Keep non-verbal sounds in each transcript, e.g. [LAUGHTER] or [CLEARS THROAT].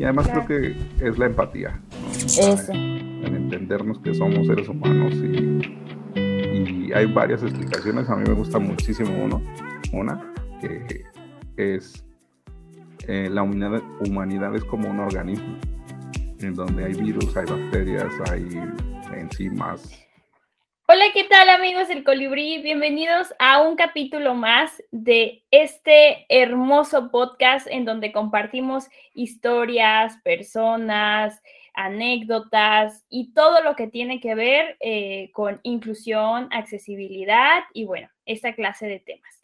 Y además creo que es la empatía. Eso. En entendernos que somos seres humanos y, y hay varias explicaciones. A mí me gusta muchísimo uno, una, que es eh, la humanidad, humanidad es como un organismo en donde hay virus, hay bacterias, hay enzimas, Hola, ¿qué tal amigos del Colibrí? Bienvenidos a un capítulo más de este hermoso podcast en donde compartimos historias, personas, anécdotas y todo lo que tiene que ver eh, con inclusión, accesibilidad y bueno, esta clase de temas.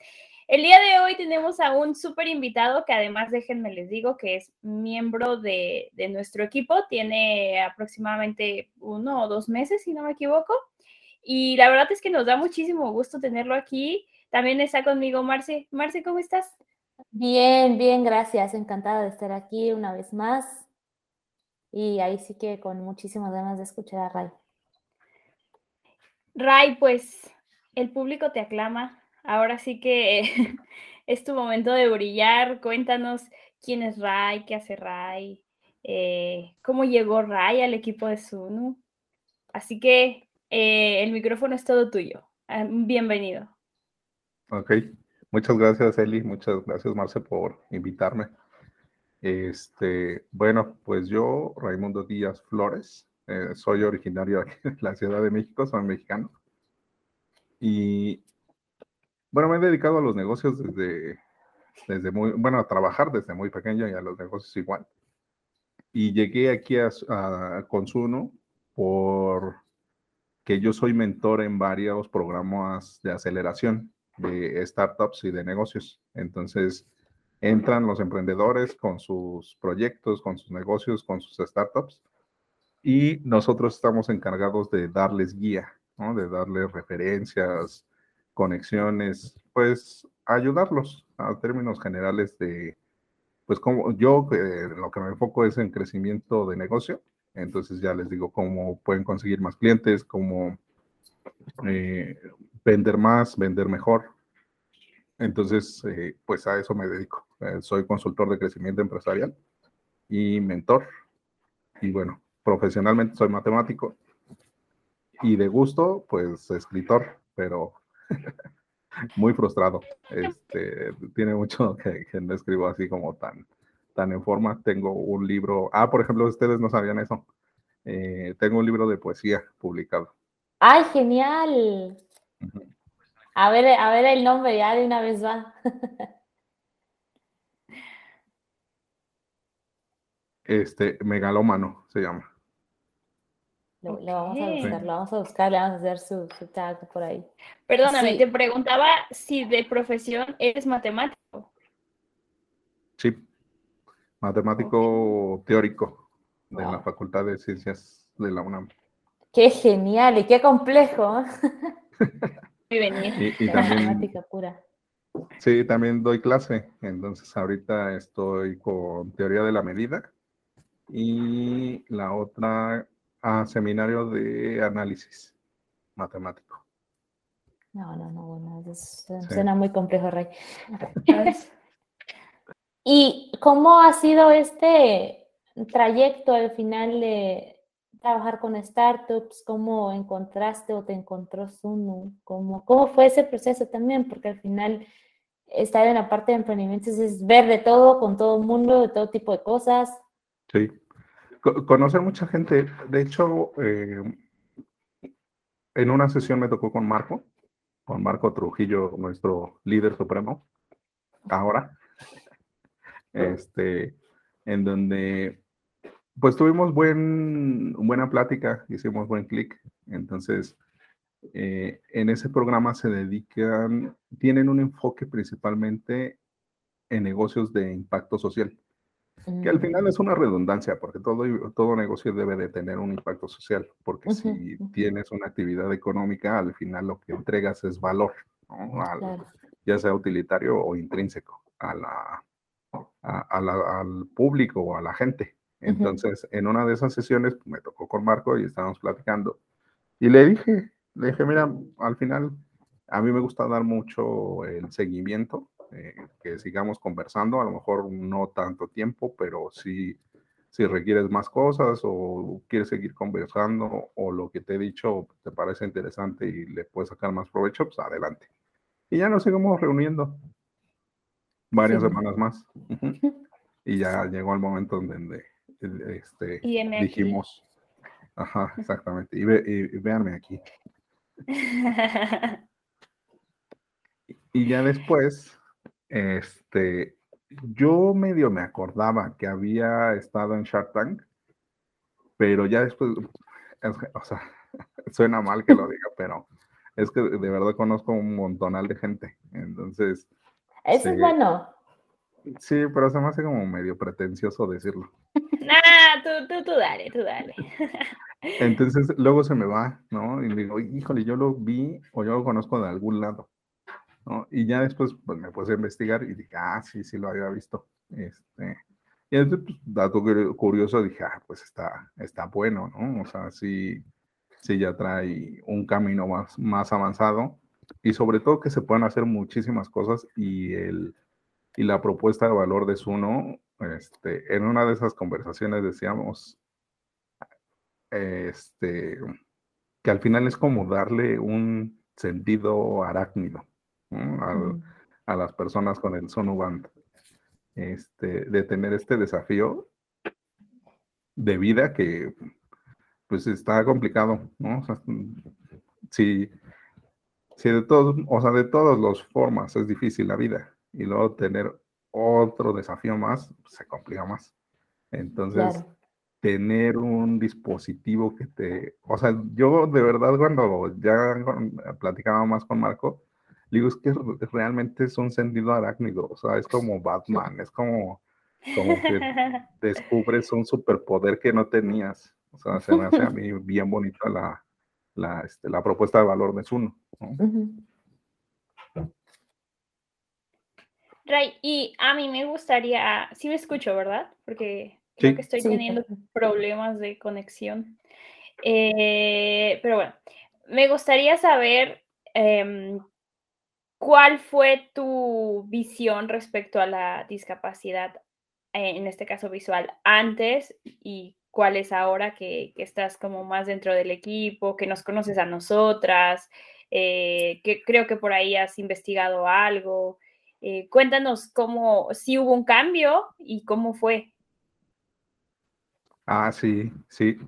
El día de hoy tenemos a un súper invitado que además déjenme les digo que es miembro de, de nuestro equipo, tiene aproximadamente uno o dos meses, si no me equivoco. Y la verdad es que nos da muchísimo gusto tenerlo aquí. También está conmigo Marce. Marce, ¿cómo estás? Bien, bien, gracias. Encantada de estar aquí una vez más. Y ahí sí que con muchísimas ganas de escuchar a Ray. Ray, pues el público te aclama. Ahora sí que [LAUGHS] es tu momento de brillar. Cuéntanos quién es Ray, qué hace Ray, eh, cómo llegó Ray al equipo de Sunu. Así que eh, el micrófono es todo tuyo. Ah, bienvenido. Ok, muchas gracias Eli, muchas gracias Marce por invitarme. Este, bueno, pues yo, Raimundo Díaz Flores, eh, soy originario de la Ciudad de México, soy mexicano. Y bueno, me he dedicado a los negocios desde, desde muy, bueno, a trabajar desde muy pequeño y a los negocios igual. Y llegué aquí a, a Consuno por que yo soy mentor en varios programas de aceleración de startups y de negocios. Entonces, entran los emprendedores con sus proyectos, con sus negocios, con sus startups, y nosotros estamos encargados de darles guía, ¿no? de darles referencias, conexiones, pues ayudarlos a términos generales de, pues como yo eh, lo que me enfoco es en crecimiento de negocio, entonces ya les digo cómo pueden conseguir más clientes, cómo eh, vender más, vender mejor. Entonces, eh, pues a eso me dedico. Eh, soy consultor de crecimiento empresarial y mentor. Y bueno, profesionalmente soy matemático y de gusto, pues escritor, pero [LAUGHS] muy frustrado. Este, tiene mucho que, que no escribo así como tan, tan en forma. Tengo un libro, ah, por ejemplo, ustedes no sabían eso. Eh, tengo un libro de poesía publicado. ¡Ay, genial! A ver, a ver el nombre, ya de una vez va. este, megalómano se llama. Lo, vamos a buscar, lo vamos a buscar, le vamos a hacer su, su tag por ahí. Perdóname, te preguntaba si de profesión eres matemático. Sí, matemático teórico de la Facultad de Ciencias de la UNAM. Qué genial y qué complejo. [LAUGHS] y, y también, pura. Sí, también doy clase. Entonces ahorita estoy con teoría de la medida y la otra a seminario de análisis matemático. No, no, no, bueno, suena muy complejo, Rey. ¿Y cómo ha sido este trayecto al final de trabajar con startups? ¿Cómo encontraste o te encontró Sunu? ¿Cómo, cómo fue ese proceso también? Porque al final estar en la parte de emprendimientos es ver de todo, con todo el mundo, de todo tipo de cosas. Sí, conocer mucha gente. De hecho, eh, en una sesión me tocó con Marco, con Marco Trujillo, nuestro líder supremo, ahora este, en donde pues tuvimos buen, buena plática, hicimos buen clic. Entonces, eh, en ese programa se dedican, tienen un enfoque principalmente en negocios de impacto social, que al final es una redundancia, porque todo, todo negocio debe de tener un impacto social, porque si tienes una actividad económica, al final lo que entregas es valor, ya sea utilitario o intrínseco a la, al público o a la gente. Entonces, en una de esas sesiones pues, me tocó con Marco y estábamos platicando. Y le dije, le dije, mira, al final a mí me gusta dar mucho el seguimiento, eh, que sigamos conversando, a lo mejor no tanto tiempo, pero sí si requieres más cosas o quieres seguir conversando o lo que te he dicho te parece interesante y le puedes sacar más provecho, pues adelante. Y ya nos seguimos reuniendo varias semanas más. Y ya llegó el momento donde este, dijimos, ajá, exactamente, y, véanme aquí. y ya después, este, yo medio me acordaba que había estado en Shark Tank, pero ya después, o sea, [LAUGHS] suena mal que lo diga, pero es que de verdad conozco un montonal de gente, entonces... Eso es bueno. Sí, pero se me hace como medio pretencioso decirlo. [LAUGHS] Ah, tú, tú, tú dale, tú dale. [LAUGHS] Entonces luego se me va, ¿no? Y digo, híjole, yo lo vi o yo lo conozco de algún lado, ¿no? Y ya después pues, me puse a investigar y dije, ah, sí, sí lo había visto. Este, y entonces, pues, dato curioso, dije, ah, pues está, está bueno, ¿no? O sea, sí, sí ya trae un camino más, más avanzado y sobre todo que se pueden hacer muchísimas cosas y el y la propuesta de valor de Suno, este, en una de esas conversaciones decíamos este, que al final es como darle un sentido arácnido a las personas con el Suno Band. Este, de tener este desafío de vida que pues está complicado, ¿no? si, si de todos, o sea, de todas las formas es difícil la vida, y luego tener otro desafío más, se complica más. Entonces, tener un dispositivo que te, o sea, yo de verdad cuando ya platicaba más con Marco, digo, es que realmente es un sentido arácnido, o sea, es como Batman, es como, como que [LAUGHS] descubres un superpoder que no tenías. O sea, se me hace a mí bien bonita la, la, este, la propuesta de valor de Zuno. Ray, y a mí me gustaría, sí me escucho, ¿verdad? Porque creo que estoy teniendo problemas de conexión. Eh, pero bueno, me gustaría saber em, cuál fue tu visión respecto a la discapacidad, eh, en este caso visual, antes y cuál es ahora que, estás como más dentro del equipo, que nos conoces a nosotras, eh, que creo que por ahí has investigado algo. Eh, cuéntanos cómo, si hubo un cambio y cómo fue. Ah, sí, sí.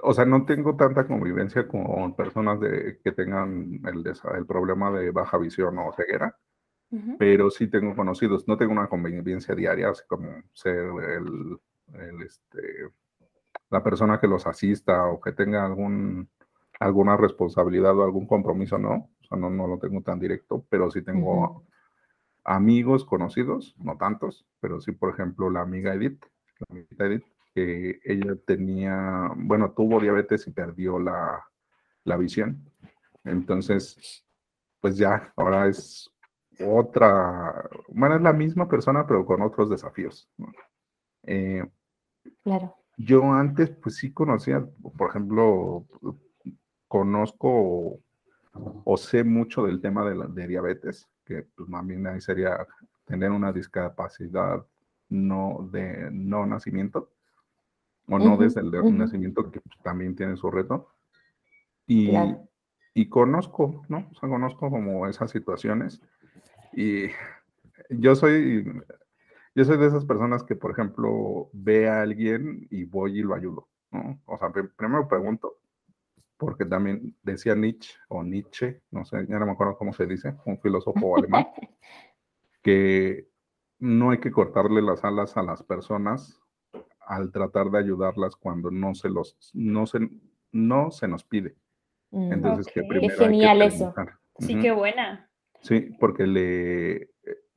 O sea, no tengo tanta convivencia con personas de, que tengan el, el problema de baja visión o ceguera, pero sí tengo conocidos. No tengo una convivencia diaria, así como ser el, este, la persona que los asista o que tenga algún, alguna responsabilidad o algún compromiso, no. O sea, no, no lo tengo tan directo, pero sí tengo amigos conocidos, no tantos, pero sí, por ejemplo, la amiga Edith, la amiga Edith, que ella tenía, bueno, tuvo diabetes y perdió la, visión. Entonces, pues ya, ahora es otra, bueno, es la misma persona, pero con otros desafíos. Eh, claro. Yo antes, pues sí conocía, por ejemplo, conozco o sé mucho del tema de, la, de diabetes, que pues bien ahí sería tener una discapacidad no de no nacimiento o no desde el nacimiento que pues, también tiene su reto. Y, y conozco no o sea conozco como esas situaciones. Y yo soy yo soy de esas personas que por ejemplo ve a alguien y voy y lo ayudo no o sea primero pregunto porque también decía Nietzsche, o Nietzsche, no sé, ya no me acuerdo cómo se dice, un filósofo alemán, [LAUGHS] que no hay que cortarle las alas a las personas al tratar de ayudarlas cuando no se los, no se, no se nos pide. Mm, Entonces, que primero es genial eso. Sí, qué buena. Sí, porque le,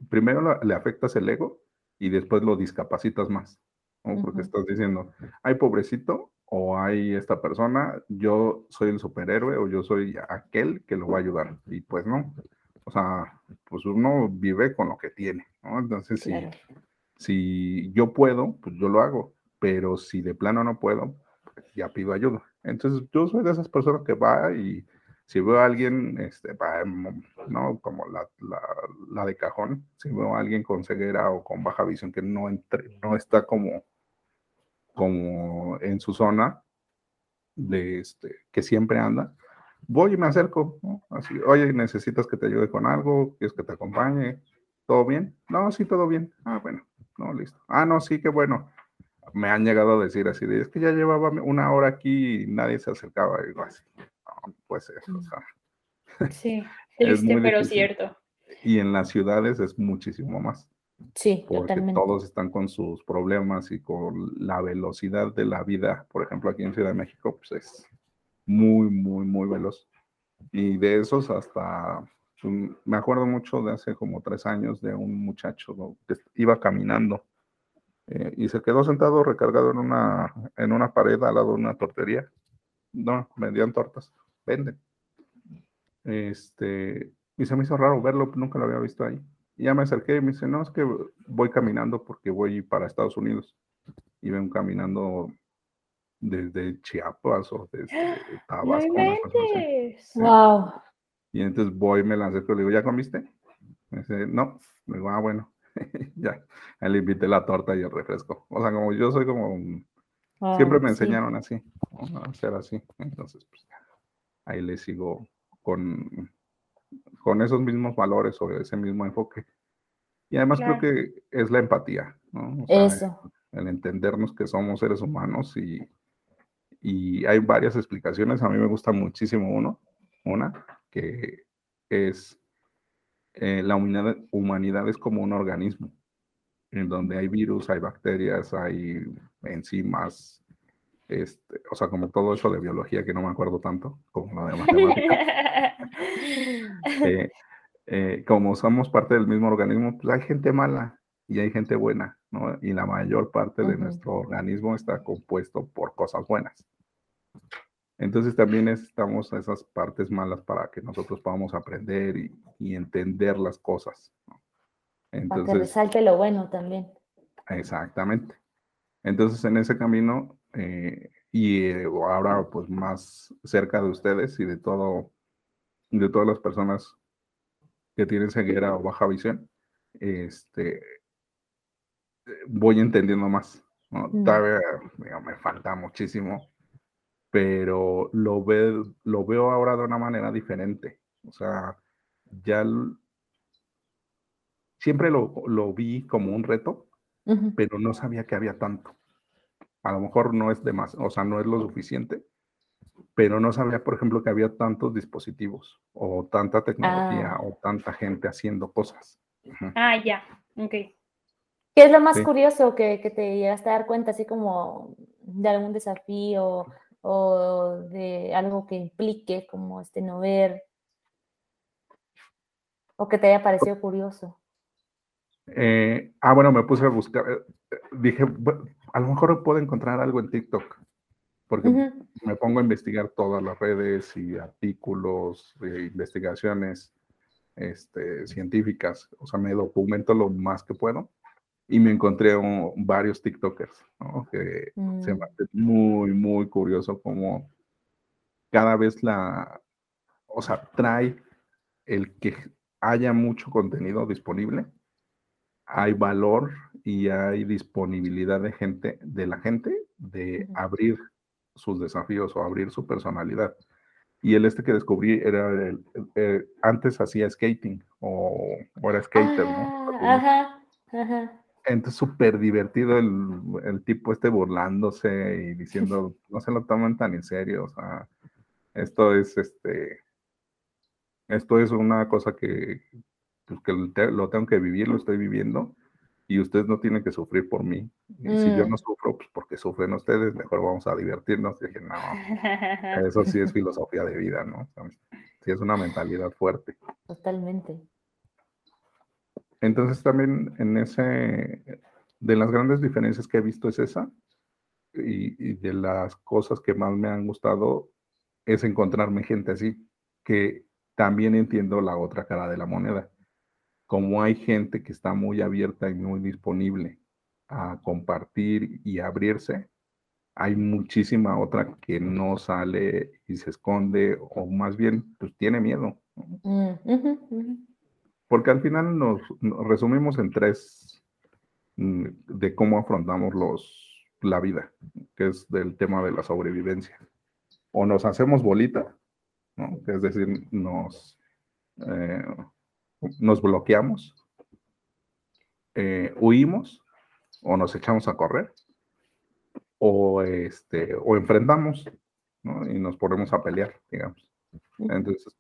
primero le afectas el ego y después lo discapacitas más. Porque estás diciendo, ay, pobrecito, o hay esta persona, yo soy el superhéroe o yo soy aquel que lo va a ayudar. Y pues no, o sea, pues uno vive con lo que tiene, ¿no? Entonces, si, si yo puedo, pues yo lo hago, pero si de plano no puedo, pues ya pido ayuda. Entonces, yo soy de esas personas que va y si veo a alguien, este, ¿no? Como la, la, la, de cajón, si veo a alguien con ceguera o con baja visión que no, entre, no está como como en su zona, de este, que siempre anda, voy y me acerco, así, oye, necesitas que te ayude con algo, quieres que te acompañe, ¿todo bien? No, sí, todo bien. Ah, bueno, no, listo. Ah, no, sí, qué bueno. Me han llegado a decir así, de, es que ya llevaba una hora aquí y nadie se acercaba, digo así, no, puede ser, o sea. [LAUGHS] Sí, triste, pero cierto. Y en las ciudades es muchísimo más. Sí, porque todos están con sus problemas y con la velocidad de la vida. Por ejemplo, aquí en Ciudad de México, pues es muy, muy, muy veloz. Y de esos hasta, pues, me acuerdo mucho de hace como tres años de un muchacho que iba caminando eh, y se quedó sentado recargado en una, en una pared al lado de una tortería. No, vendían tortas, venden. Este, y se me hizo raro verlo, nunca lo había visto ahí. Y ya me acerqué y me dice, no, es que voy caminando porque voy para Estados Unidos. Y ven caminando desde Chiapas o desde [GASPS] Tabasco. wow. Y entonces voy, me la acerco y le digo, ¿ya comiste? Me dice, no. Me digo, ah, bueno. [LAUGHS] ya. le invité la torta y el refresco. O sea, como yo soy como... Siempre me enseñaron así, a hacer así. Entonces, pues, ahí le sigo con, con esos mismos valores o ese mismo enfoque. Y además creo que es la empatía, ¿no? Eso. El, entendernos que somos seres humanos y, y hay varias explicaciones. A mí me gusta muchísimo uno, una, que es eh, la humanidad, humanidad es como un organismo, en donde hay virus, hay bacterias, hay enzimas, este, o sea, como todo eso de biología que no me acuerdo tanto, como lo de matemáticas. [LAUGHS] Eh, eh, como somos parte del mismo organismo, pues hay gente mala y hay gente buena, ¿no? Y la mayor parte de nuestro organismo está compuesto por cosas buenas. Entonces también necesitamos esas partes malas para que nosotros podamos aprender y, entender las cosas. Entonces, para que resalte lo bueno también. Exactamente. Entonces en ese camino eh, y ahora pues más cerca de ustedes y de todo de todas las personas que tienen ceguera o baja visión, este, voy entendiendo más. Mm. Todavía me falta muchísimo, pero lo, ve, lo veo ahora de una manera diferente. O sea, ya siempre lo, lo, vi como un reto, pero no sabía que había tanto. A lo mejor no es de más, o sea, no es lo suficiente, pero no sabía, por ejemplo, que había tantos dispositivos o tanta tecnología ah. o tanta gente haciendo cosas. Ah, ya, ok. ¿Qué es lo más curioso que, que, te llegaste a dar cuenta, así como de algún desafío o de algo que implique como este no ver o que te haya parecido curioso? Eh, ah, bueno, me puse a buscar, eh, dije, a lo mejor puedo encontrar algo en TikTok porque me pongo a investigar todas las redes y artículos, e investigaciones este, científicas, o sea, me documento lo más que puedo y me encontré varios TikTokers, ¿no? que se me mm. hace muy, muy curioso como cada vez la, o sea, trae el que haya mucho contenido disponible, hay valor y hay disponibilidad de gente, de la gente, de abrir sus desafíos o abrir su personalidad. Y el este que descubrí era el, antes hacía skating o, era skater, ¿no? Ah, ajá, ajá. Entonces súper divertido el, el, tipo este burlándose y [LAUGHS] diciendo, no se lo toman tan en serio, o sea, esto es este, esto es una cosa que, pues, que lo tengo que vivir, lo estoy viviendo y ustedes no tienen que sufrir por mí. Y si yo mm. no sufro, pues porque sufren ustedes, mejor vamos a divertirnos. Y dije, no, [LAUGHS] eso sí es filosofía de vida, ¿no? Sí es una mentalidad fuerte. Totalmente. Entonces también en ese, de las grandes diferencias que he visto es esa, y, y de las cosas que más me han gustado es encontrarme gente así, que también entiendo la otra cara de la moneda como hay gente que está muy abierta y muy disponible a compartir y abrirse, hay muchísima otra que no sale y se esconde o más bien pues tiene miedo. Mm, Porque al final nos, resumimos en tres mm, de cómo afrontamos los, la vida, que es del tema de la sobrevivencia. O nos hacemos bolita, ¿no? es decir, nos, eh, nos bloqueamos, eh, huimos o nos echamos a correr, o, este, o enfrentamos y nos ponemos a pelear, digamos. Entonces,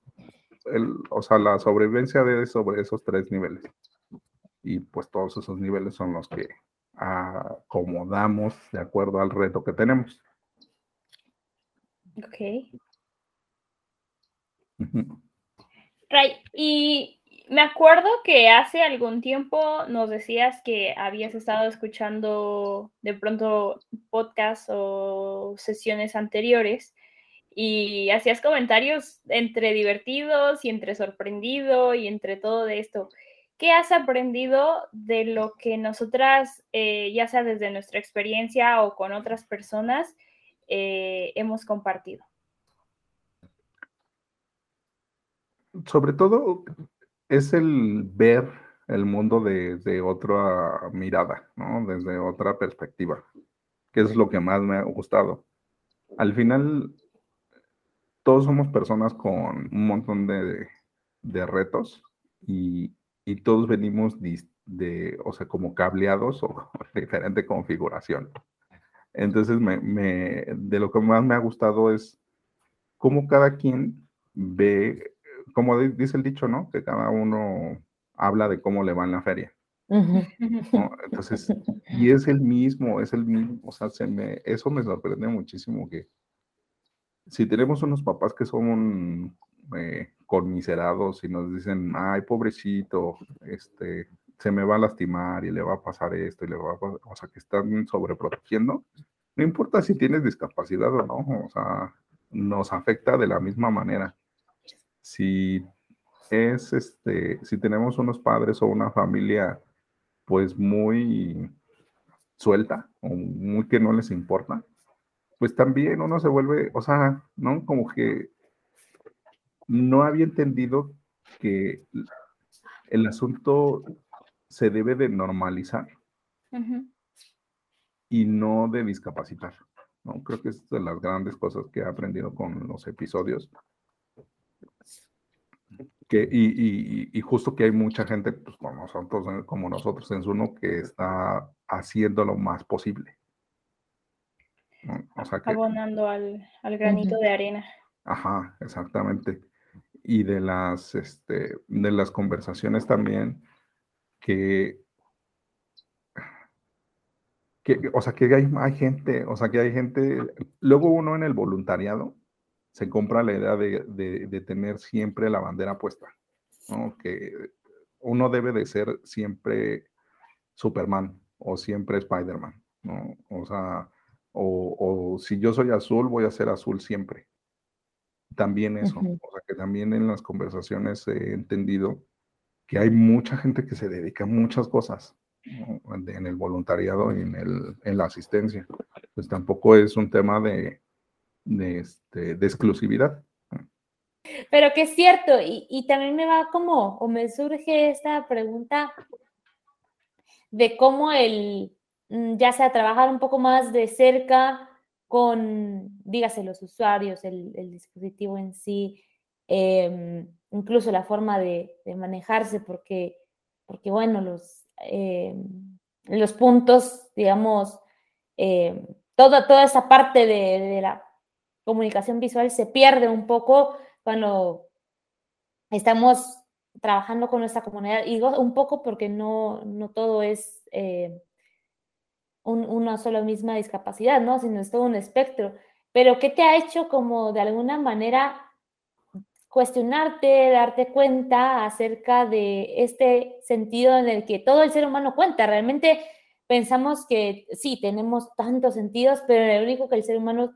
el, o sea, la sobrevivencia de sobre esos tres niveles. Y pues todos esos niveles son los que acomodamos de acuerdo al reto que tenemos. Ok. Ray, y me acuerdo que hace algún tiempo nos decías que habías estado escuchando de pronto podcasts o sesiones anteriores y hacías comentarios entre divertidos y entre sorprendido y entre todo de esto. ¿Qué has aprendido de lo que nosotras, eh, ya sea desde nuestra experiencia o con otras personas, eh, hemos compartido? Sobre todo es el ver el mundo desde otra mirada, ¿no? desde otra perspectiva, que es lo que más me ha gustado. Al final, todos somos personas con un montón de, de retos y, y todos venimos de, o sea, como cableados o [LAUGHS] diferente configuración. Entonces, me, de lo que más me ha gustado es cómo cada quien ve, como dice el dicho, ¿no? Que cada uno habla de cómo le va en la feria. Entonces, y es el mismo, es el mismo, o sea, se me, eso me sorprende muchísimo que si tenemos unos papás que son eh, conmiserados y nos dicen, ay, pobrecito, este, se me va a lastimar y le va a pasar esto y le va a pasar, o sea, que están sobreprotegiendo, no importa si tienes discapacidad o no, o sea, nos afecta de la misma manera. Si es, este, si tenemos unos padres o una familia, pues muy suelta o muy que no les importa, pues también uno se vuelve, o sea, ¿no? Como que no había entendido que el asunto se debe de normalizar y no de discapacitar. ¿no? Creo que es de las grandes cosas que he aprendido con los episodios. Que, y, justo que hay mucha gente, pues, como, nosotros, como nosotros en Zuno, que está haciendo lo más posible. Abonando al, granito de arena. Ajá, exactamente y de las, este, de las conversaciones también que, que, o sea, que hay, hay gente, o sea, que hay gente, luego uno en el voluntariado se compra la idea de, de, tener siempre la bandera puesta, ¿no? Que uno debe de ser siempre Superman o siempre Spider-Man, ¿no? O sea, o, o, si yo soy azul, voy a ser azul siempre, también eso, o sea, que también en las conversaciones he entendido que hay mucha gente que se dedica a muchas cosas en el voluntariado y en, el, en la asistencia. Pues tampoco es un tema de, de, este, de exclusividad. Pero que es cierto, y, y, también me va como, o me surge esta pregunta de cómo el, mm, ya sea trabajar un poco más de cerca con, dígase, los usuarios, el, dispositivo en sí, em, incluso la forma de, manejarse, porque, porque bueno, los, em, los puntos, digamos, em, toda, toda esa parte de, la comunicación visual se pierde un poco cuando estamos trabajando con nuestra comunidad, y un poco porque no, no todo es una sola misma discapacidad, ¿no? Sino es todo un espectro. Pero ¿qué te ha hecho como de alguna manera cuestionarte, darte cuenta acerca de este sentido en el que todo el ser humano cuenta? Realmente pensamos que sí, tenemos tantos sentidos, pero el único que el ser humano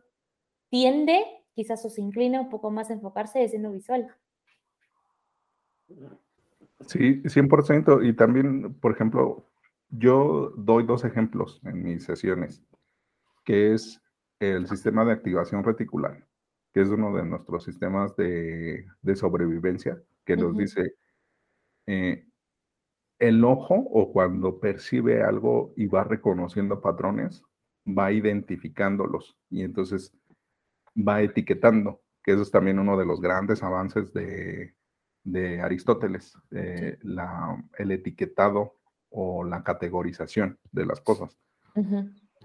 tiende, quizás o se inclina un poco más a enfocarse lo visual. Sí, 100%. Y también, por ejemplo, yo doy dos ejemplos en mis sesiones, que es el sistema de activación reticular, que es uno de nuestros sistemas de, sobrevivencia, que nos dice, eh, el ojo o cuando percibe algo y va reconociendo patrones, va identificándolos y entonces va etiquetando, que eso es también uno de los grandes avances de, Aristóteles, eh, el etiquetado o la categorización de las cosas.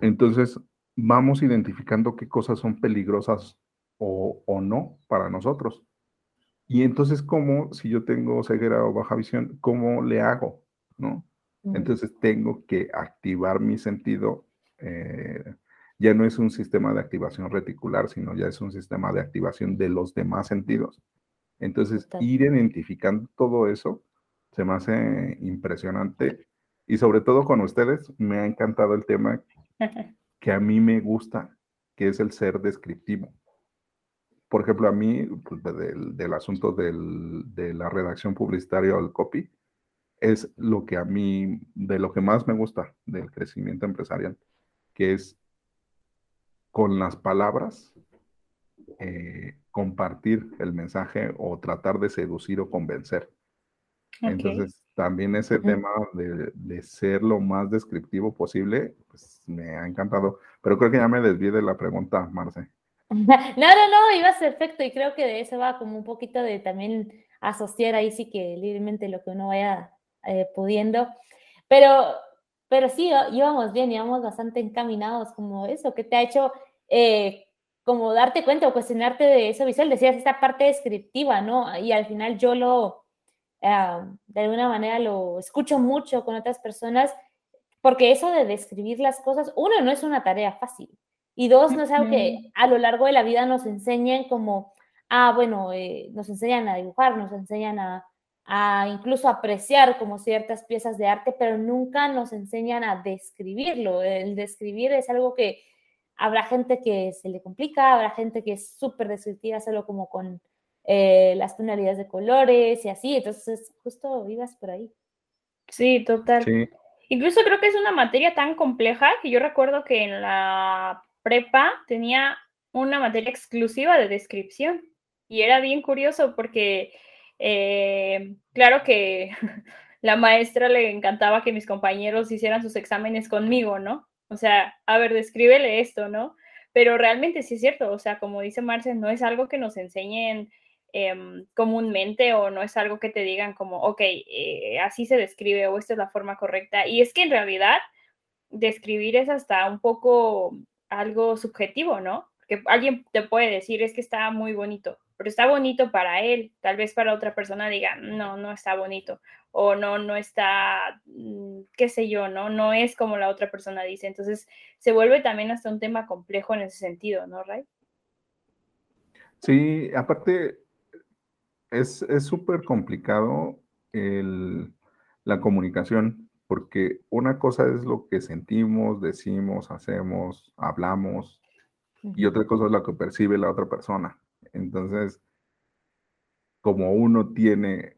Entonces, vamos identificando qué cosas son peligrosas o, o, no para nosotros. Y entonces, ¿cómo, si yo tengo ceguera o baja visión, cómo le hago? ¿No? Entonces, tengo que activar mi sentido. Eh, ya no es un sistema de activación reticular, sino ya es un sistema de activación de los demás sentidos. Entonces, ir identificando todo eso se me hace impresionante. Y sobre todo con ustedes, me ha encantado el tema [LAUGHS] que a mí me gusta, que es el ser descriptivo. Por ejemplo, a mí, pues, del, asunto de la redacción publicitaria o el copy, es lo que a mí, de lo que más me gusta del crecimiento empresarial, que es con las palabras eh, compartir el mensaje o tratar de seducir o convencer. Entonces, también ese tema de, ser lo más descriptivo posible, pues me ha encantado. Pero creo que ya me desvié de la pregunta, Marce. [LAUGHS] No, no, no, ibas perfecto y creo que de eso va como un poquito de también asociar ahí sí que libremente lo que uno vaya eh, pudiendo. Pero, pero sí, íbamos bien, íbamos bastante encaminados como eso, que te ha hecho eh, como darte cuenta o cuestionarte de eso visual. Decías esta parte descriptiva, ¿no? Y al final yo lo, ah, de alguna manera lo escucho mucho con otras personas, porque eso de describir las cosas, uno, no es una tarea fácil. Y dos, no es algo que a lo largo de la vida nos enseñen como, ah, bueno, eh, nos enseñan a dibujar, nos enseñan a, a incluso apreciar como ciertas piezas de arte, pero nunca nos enseñan a describirlo. El describir es algo que habrá gente que se le complica, habrá gente que es súper descriptiva solo como con eh, las tonalidades de colores y así, entonces justo vivas por ahí. Sí, total. Incluso creo que es una materia tan compleja que yo recuerdo que en la prepa tenía una materia exclusiva de descripción y era bien curioso porque eh, claro que [LAUGHS] la maestra le encantaba que mis compañeros hicieran sus exámenes conmigo, ¿no? O sea, a ver, descríbele esto, ¿no? Pero realmente sí es cierto, o sea, como dice Marce, no es algo que nos enseñen em, comúnmente o no es algo que te digan como, ok, eh, así se describe o esta es la forma correcta. Y es que en realidad describir es hasta un poco algo subjetivo, ¿no? Que alguien te puede decir, es que está muy bonito, pero está bonito para él, tal vez para otra persona diga, no, no está bonito, o no, no está, mm, qué sé yo, ¿no? No es como la otra persona dice. Entonces, se vuelve también hasta un tema complejo en ese sentido, ¿no, Ray? Sí, aparte, es súper complicado la comunicación, porque una cosa es lo que sentimos, decimos, hacemos, hablamos, y otra cosa es lo que percibe la otra persona. Entonces, como uno tiene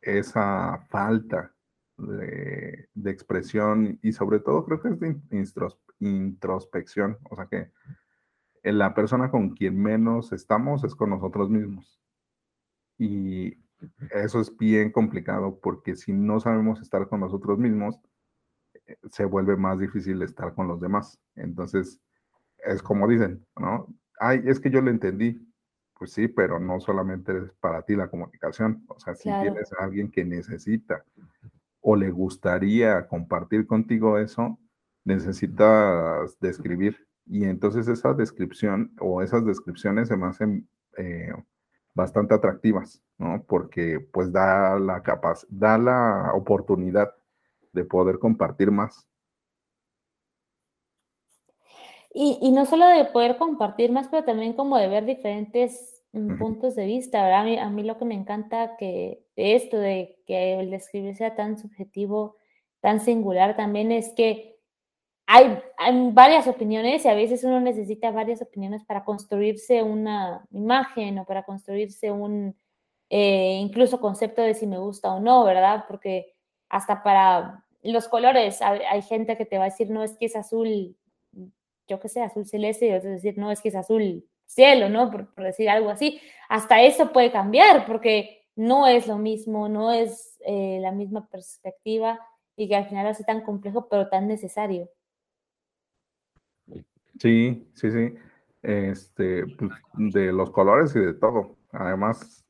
esa falta de, expresión y sobre todo creo que es de introspección, o sea que la persona con quien menos estamos es con nosotros mismos. Y eso es bien complicado porque si no sabemos estar con nosotros mismos, eh, se vuelve más difícil estar con los demás. Entonces, es como dicen, ¿no? Ay, es que yo lo entendí. Pues sí, pero no solamente es para ti la comunicación. O sea, si tienes a alguien que necesita o le gustaría compartir contigo eso, necesitas describir. Y entonces esa descripción o esas descripciones se me hacen eh, bastante atractivas, ¿no? Porque pues da la capaz, da la oportunidad de poder compartir más. Y, no solo de poder compartir más, pero también como de ver diferentes mm, puntos de vista, ¿verdad? A mí, a mí, lo que me encanta que esto de que el describir sea tan subjetivo, tan singular, también es que hay, hay, varias opiniones y a veces uno necesita varias opiniones para construirse una imagen o para construirse un eh, incluso concepto de si me gusta o no, ¿verdad? Porque hasta para los colores hay, hay gente que te va a decir, no, es que es azul yo qué sé, azul celeste, y otros decir, no, es que es azul cielo, ¿no? Por, decir algo así. Hasta eso puede cambiar porque no es lo mismo, no es eh, la misma perspectiva y que al final hace tan complejo, pero tan necesario. Sí, sí, sí. Este, pues, de los colores y de todo. Además,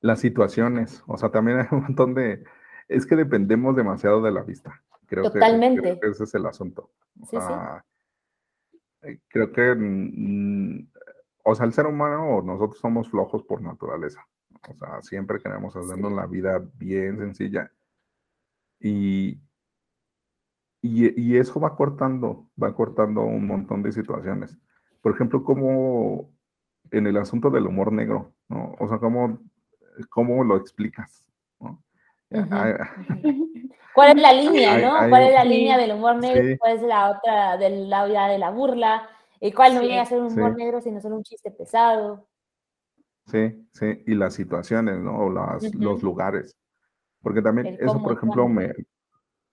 las situaciones, o sea, también hay un montón de, es que dependemos demasiado de la vista. Creo Totalmente. Que, ese es el asunto. sí, sí. Creo que, mm, o sea, el ser humano, nosotros somos flojos por naturaleza. O sea, siempre queremos hacernos la vida bien sencilla. Y, y, eso va cortando, va cortando un montón de situaciones. Por ejemplo, como en el asunto del humor negro, ¿no? O sea, ¿cómo, cómo lo explicas? [LAUGHS] ¿Cuál es la línea, no? ¿Cuál es la línea del humor negro? ¿Cuál es la otra del lado de la burla? ¿Y cuál no llega a ser un humor negro sino solo un chiste pesado? Sí, sí, y las situaciones, ¿no? O las, los lugares. Porque también eso, por ejemplo, me,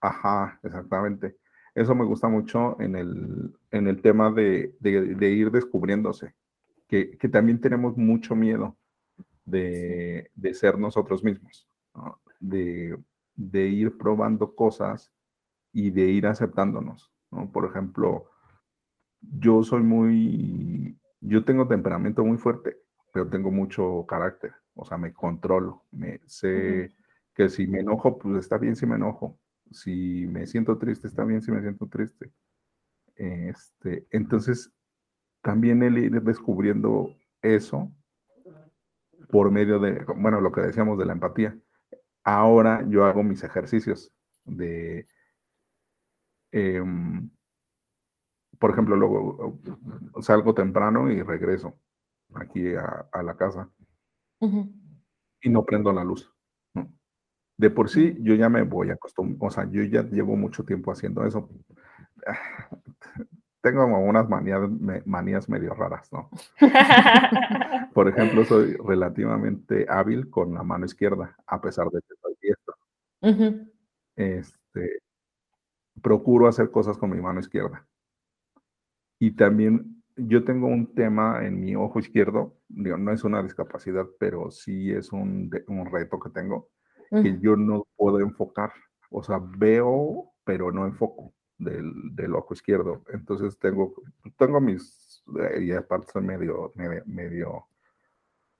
Ajá, exactamente. Eso me gusta mucho en el, en el tema de, ir descubriéndose, que, también tenemos mucho miedo de, ser nosotros mismos, de, ir probando cosas y de ir aceptándonos. Por ejemplo, yo soy muy, yo tengo temperamento muy fuerte, pero tengo mucho carácter, o sea, me controlo, me sé que si me enojo, pues está bien si me enojo, si me siento triste, está bien si me siento triste. Este, entonces, también el ir descubriendo eso por medio de, bueno, lo que decíamos de la empatía. Ahora yo hago mis ejercicios de, em, por ejemplo, luego salgo temprano y regreso aquí a, la casa y no prendo la luz. De por sí, yo ya me voy a acostumbrar, o sea, yo ya llevo mucho tiempo haciendo eso. Tengo unas manías, manías medio raras, ¿no? [LAUGHS] por ejemplo, soy relativamente hábil con la mano izquierda, a pesar de que soy diestro. Este, procuro hacer cosas con mi mano izquierda. Y también yo tengo un tema en mi ojo izquierdo, digo, no es una discapacidad, pero sí es un, un reto que tengo, que yo no puedo enfocar. O sea, veo, pero no enfoco del, del ojo izquierdo. Entonces tengo, tengo mis, eh, y aparte medio, medio,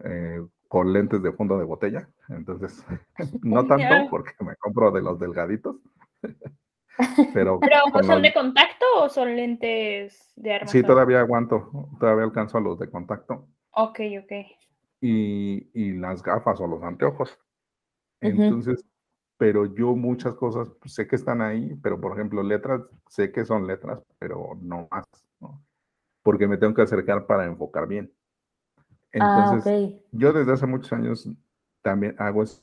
eh, con lentes de fondo de botella. Entonces, [LAUGHS] no tanto porque me compro de los delgaditos. [LAUGHS] Pero, son de contacto o son lentes de arma? Sí, todavía aguanto, todavía alcanzo a los de contacto. Ok, ok. Y, y las gafas o los anteojos. Entonces, pero yo muchas cosas pues, sé que están ahí, pero por ejemplo, letras, sé que son letras, pero no más, ¿no? Porque me tengo que acercar para enfocar bien. Ah, Entonces, yo desde hace muchos años también hago eso.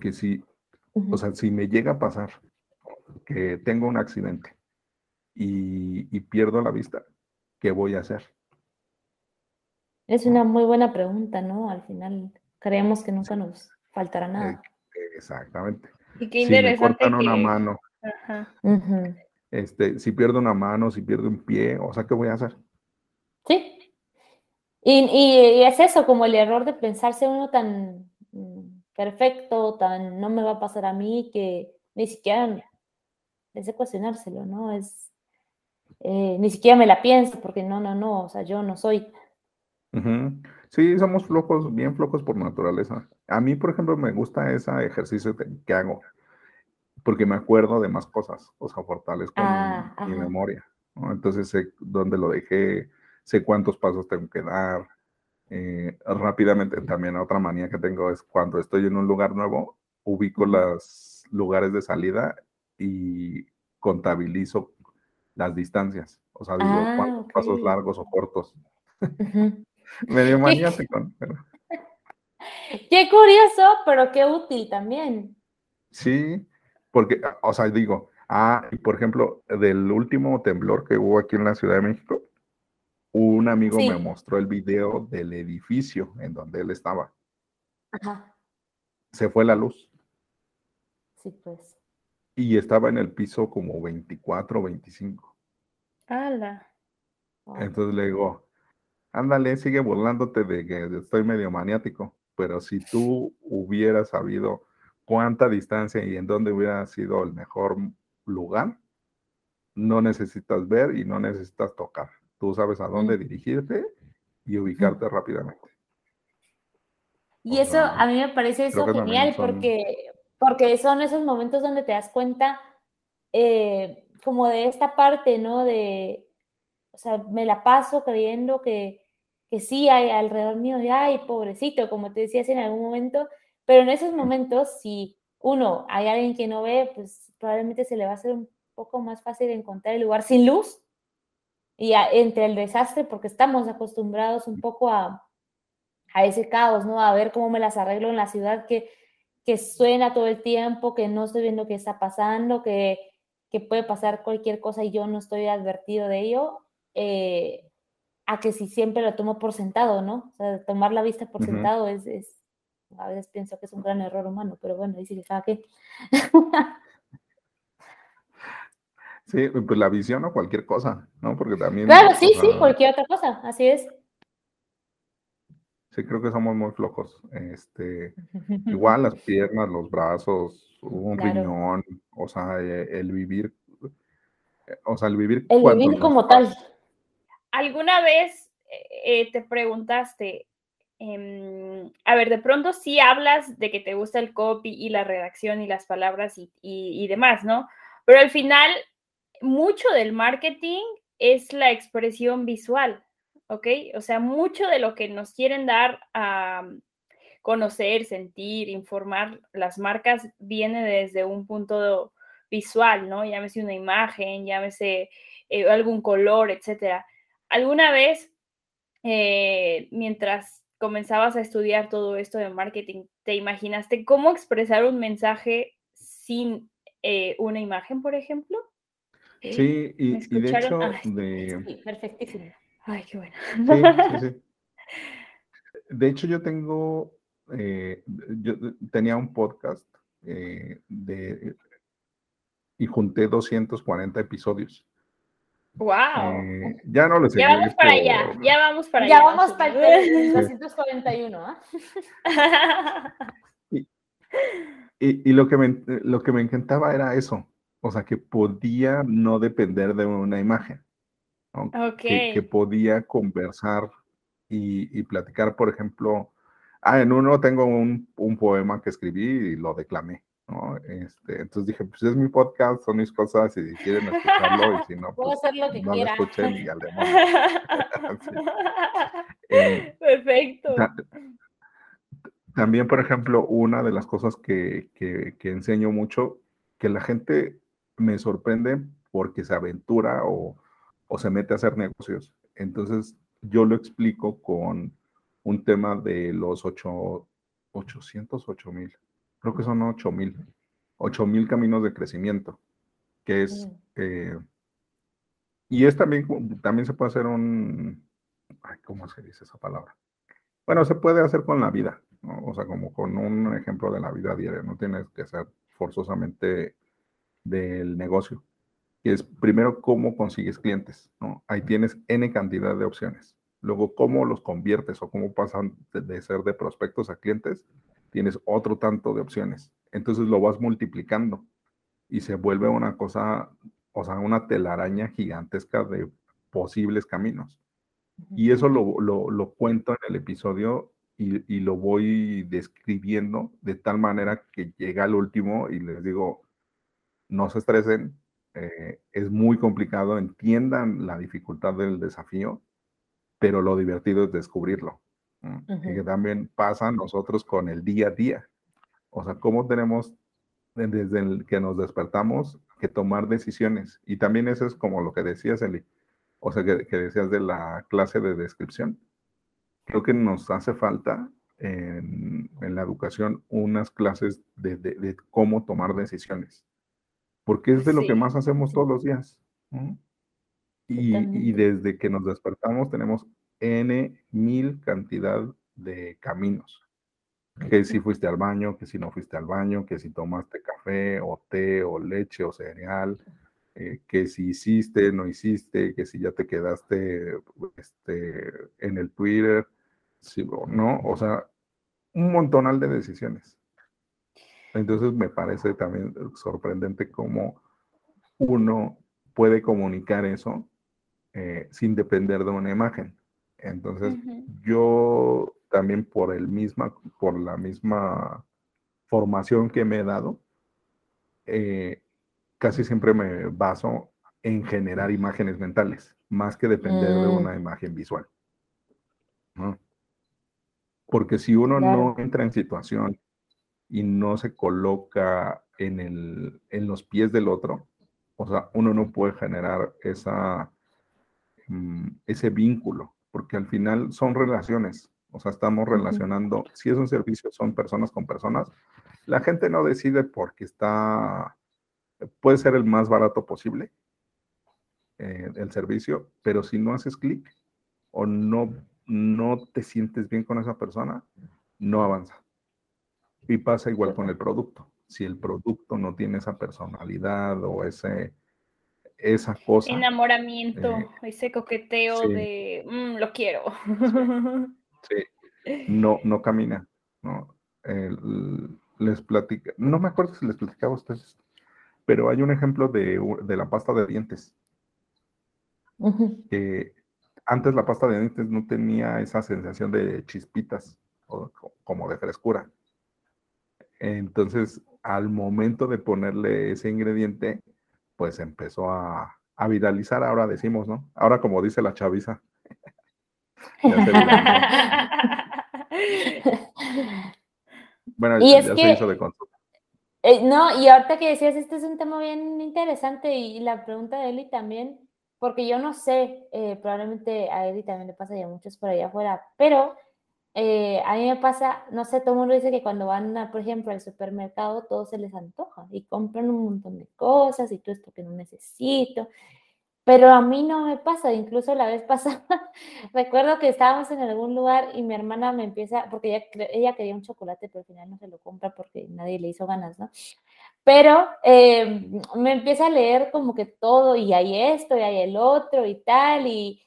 Que si, o sea, si me llega a pasar que tengo un accidente y pierdo la vista, ¿qué voy a hacer? Es una muy buena pregunta, ¿no? Al final creemos que nunca nos faltará nada. Exactamente. Y qué interesante. Si me cortan una mano, este, si pierdo una mano, si pierdo un pie, o sea, ¿qué voy a hacer? Sí. Y, es eso, como el error de pensarse uno tan mm, perfecto, tan no me va a pasar a mí, que ni siquiera es de cuestionárselo, ¿no? Es, eh, ni siquiera me la pienso, porque no, no, no, o sea, yo no soy. Sí, somos flojos, bien flojos por naturaleza. A mí, por ejemplo, me gusta ese ejercicio que, hago, porque me acuerdo de más cosas, o sea, fortalezco mi, ah, memoria. Entonces sé dónde lo dejé, sé cuántos pasos tengo que dar. Eh, rápidamente, también otra manía que tengo es cuando estoy en un lugar nuevo, ubico los lugares de salida y contabilizo las distancias. O sea, digo ah, cuántos pasos largos o cortos. Medio maniático, pero... [LAUGHS] Qué curioso, pero qué útil también. Sí, porque, o sea, digo, ah, y por ejemplo, del último temblor que hubo aquí en la Ciudad de México, un amigo me mostró el video del edificio en donde él estaba. Ajá. Se fue la luz. Sí, pues. Y estaba en el piso como 24, 25. ¡Hala! Entonces le digo, ándale, sigue burlándote de que estoy medio maniático, pero si tú hubieras sabido cuánta distancia y en dónde hubiera sido el mejor lugar, no necesitas ver y no necesitas tocar. Tú sabes a dónde dirigirte y ubicarte rápidamente. Y eso a mí me parece eso genial porque, porque son esos momentos donde te das cuenta eh, como de esta parte, ¿no? De, o sea, me la paso creyendo que, que sí hay alrededor mío de, ay, pobrecito, como te decías en algún momento, pero en esos momentos, si uno, hay alguien que no ve, pues probablemente se le va a hacer un poco más fácil encontrar el lugar sin luz y entre el desastre, porque estamos acostumbrados un poco a, a ese caos, ¿no? A ver cómo me las arreglo en la ciudad que, que suena todo el tiempo, que no estoy viendo qué está pasando, que, que puede pasar cualquier cosa y yo no estoy advertido de ello, eh, a que si siempre lo tomo por sentado, ¿no? O sea, tomar la vista por sentado es, es, a veces pienso que es un gran error humano, pero bueno, dice que sabe qué. [LAUGHS] Sí, pues la visión o cualquier cosa, ¿no? Porque también... Claro, sí, sí, cualquier otra cosa, así es. Sí, creo que somos muy flojos. Este, [LAUGHS] igual las piernas, los brazos, un riñón, o sea, eh, el vivir, eh, o sea, el vivir. El vivir como tal. ¿Alguna vez eh, te preguntaste, em, a ver, de pronto sí hablas de que te gusta el copy y la redacción y las palabras y, y demás, ¿no? Pero al final, mucho del marketing es la expresión visual. ¿ok? O sea, mucho de lo que nos quieren dar a conocer, sentir, informar las marcas viene desde un punto visual, ¿no? Llámese una imagen, llámese eh, algún color, etcétera. ¿Alguna vez, eh, mientras comenzabas a estudiar todo esto de marketing, te imaginaste cómo expresar un mensaje sin eh, una imagen, por ejemplo? Sí, y, de hecho, de... Sí, perfectísimo. Ay, qué bueno. Sí, sí, [LAUGHS] De hecho, yo tengo, eh, yo tenía un podcast eh, de, y junté 240 episodios. ¡Wow! Eh, ya no les Ya vamos para allá, ya vamos para allá. Ya vamos para el 241, ¿ah? [LAUGHS] y, y, lo, que me, lo que me encantaba era eso, o sea, que podía no depender de una imagen que, podía conversar y, platicar, por ejemplo, ah, en uno tengo un, poema que escribí y lo declamé. ¿No? Este, entonces dije, pues es mi podcast, son mis cosas, y si quieren escucharlo, y si no, pues lo no lo escuchen y al eh, [LAUGHS] [LAUGHS] Perfecto. también, por ejemplo, una de las cosas que, que, que enseño mucho, que la gente me sorprende porque se aventura o, o se mete a hacer negocios. Entonces, yo lo explico con un tema de los 8, 800, 8000, creo que son 8000, 8000 caminos de crecimiento, que es, eh, y es también, también se puede hacer un, ay, ¿cómo se dice esa palabra? Bueno, se puede hacer con la vida, o sea, como con un ejemplo de la vida diaria, no tienes que ser forzosamente del negocio que es primero cómo consigues clientes, ¿no? Ahí tienes N cantidad de opciones. Luego, cómo los conviertes o cómo pasan de, ser de prospectos a clientes, tienes otro tanto de opciones. Entonces lo vas multiplicando y se vuelve una cosa, o sea, una telaraña gigantesca de posibles caminos. Y eso lo, lo, cuento en el episodio y, y, lo voy describiendo de tal manera que llega al último y les digo, no se estresen, eh, es muy complicado, entiendan la dificultad del desafío, pero lo divertido es descubrirlo. Y que también pasa a nosotros con el día a día. O sea, cómo tenemos desde el que nos despertamos que tomar decisiones. Y también eso es como lo que decías, Eli. O sea, que, decías de la clase de descripción. Creo que nos hace falta en, la educación unas clases de cómo tomar decisiones porque es de lo que más hacemos todos los días. Y, desde que nos despertamos tenemos N mil cantidad de caminos. Que si fuiste al baño, que si no fuiste al baño, que si tomaste café o té o leche o cereal, eh, que si hiciste, no hiciste, que si ya te quedaste este, en el Twitter, sí, no, o sea, un montonal de decisiones. Entonces me parece también sorprendente cómo uno puede comunicar eso eh, sin depender de una imagen. Entonces, yo también por el misma, por la misma formación que me he dado, eh, casi siempre me baso en generar imágenes mentales, más que depender de mm. una imagen visual. Porque si uno no entra en situación y no se coloca en, el, en los pies del otro, o sea, uno no puede generar esa, mm, ese vínculo, porque al final son relaciones, o sea, estamos relacionando, si es un servicio, son personas con personas. La gente no decide porque está, puede ser el más barato posible eh, el servicio, pero si no haces clic o no, no te sientes bien con esa persona, no avanza. Y pasa igual con el producto si el producto no tiene esa personalidad o ese, esa cosa. Enamoramiento, eh, ese coqueteo de mm, lo quiero. Sí, no, no camina. ¿no? les platica, no me acuerdo si les platicaba a ustedes, pero hay un ejemplo de, la pasta de dientes. que antes la pasta de dientes no tenía esa sensación de chispitas o como de frescura. Entonces, al momento de ponerle ese ingrediente, pues empezó a, viralizar, ahora decimos, ¿no? Ahora como dice la chaviza. [LAUGHS] bueno, y es ya se hizo de. Eh, no, y ahorita que decías, este es un tema bien interesante y, la pregunta de Eli también, porque yo no sé, eh, probablemente a Eli también le pasa y a muchos por allá afuera, pero eh, a mí me pasa, no sé, todo el mundo dice que cuando van, por ejemplo, al supermercado, todo se les antoja y compran un montón de cosas y todo esto que no necesito. Pero a mí no me pasa, incluso la vez [LAUGHS] pasada, recuerdo que estábamos en algún lugar y mi hermana me empieza, porque ella, ella quería un chocolate, pero al final no se lo compra porque nadie le hizo ganas, ¿no? Pero em, me empieza a leer como que todo y hay esto y hay el otro y tal, y,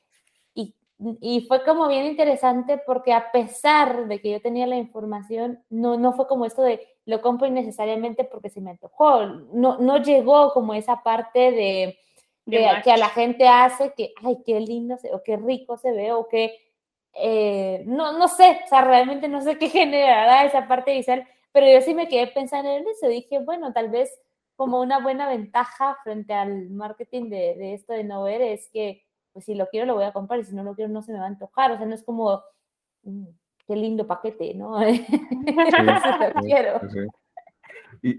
y fue como bien interesante porque a pesar de que yo tenía la información, no, no fue como esto de lo compro innecesariamente porque se me antojó, no, no llegó como esa parte de, que a la gente hace que, ay, qué lindo se, o qué rico se ve o que, eh, no, no sé, o sea, realmente no sé qué [LAUGHS] generará esa parte visual, pero yo sí me quedé pensando en eso, dije, bueno, tal vez como una buena ventaja frente al marketing de, de esto de no ver es que pues si lo quiero lo voy a comprar y si no lo quiero no se me va a antojar, o sea, no es como, mm, qué lindo paquete, ¿no? [LAUGHS] Sí, quiero. Y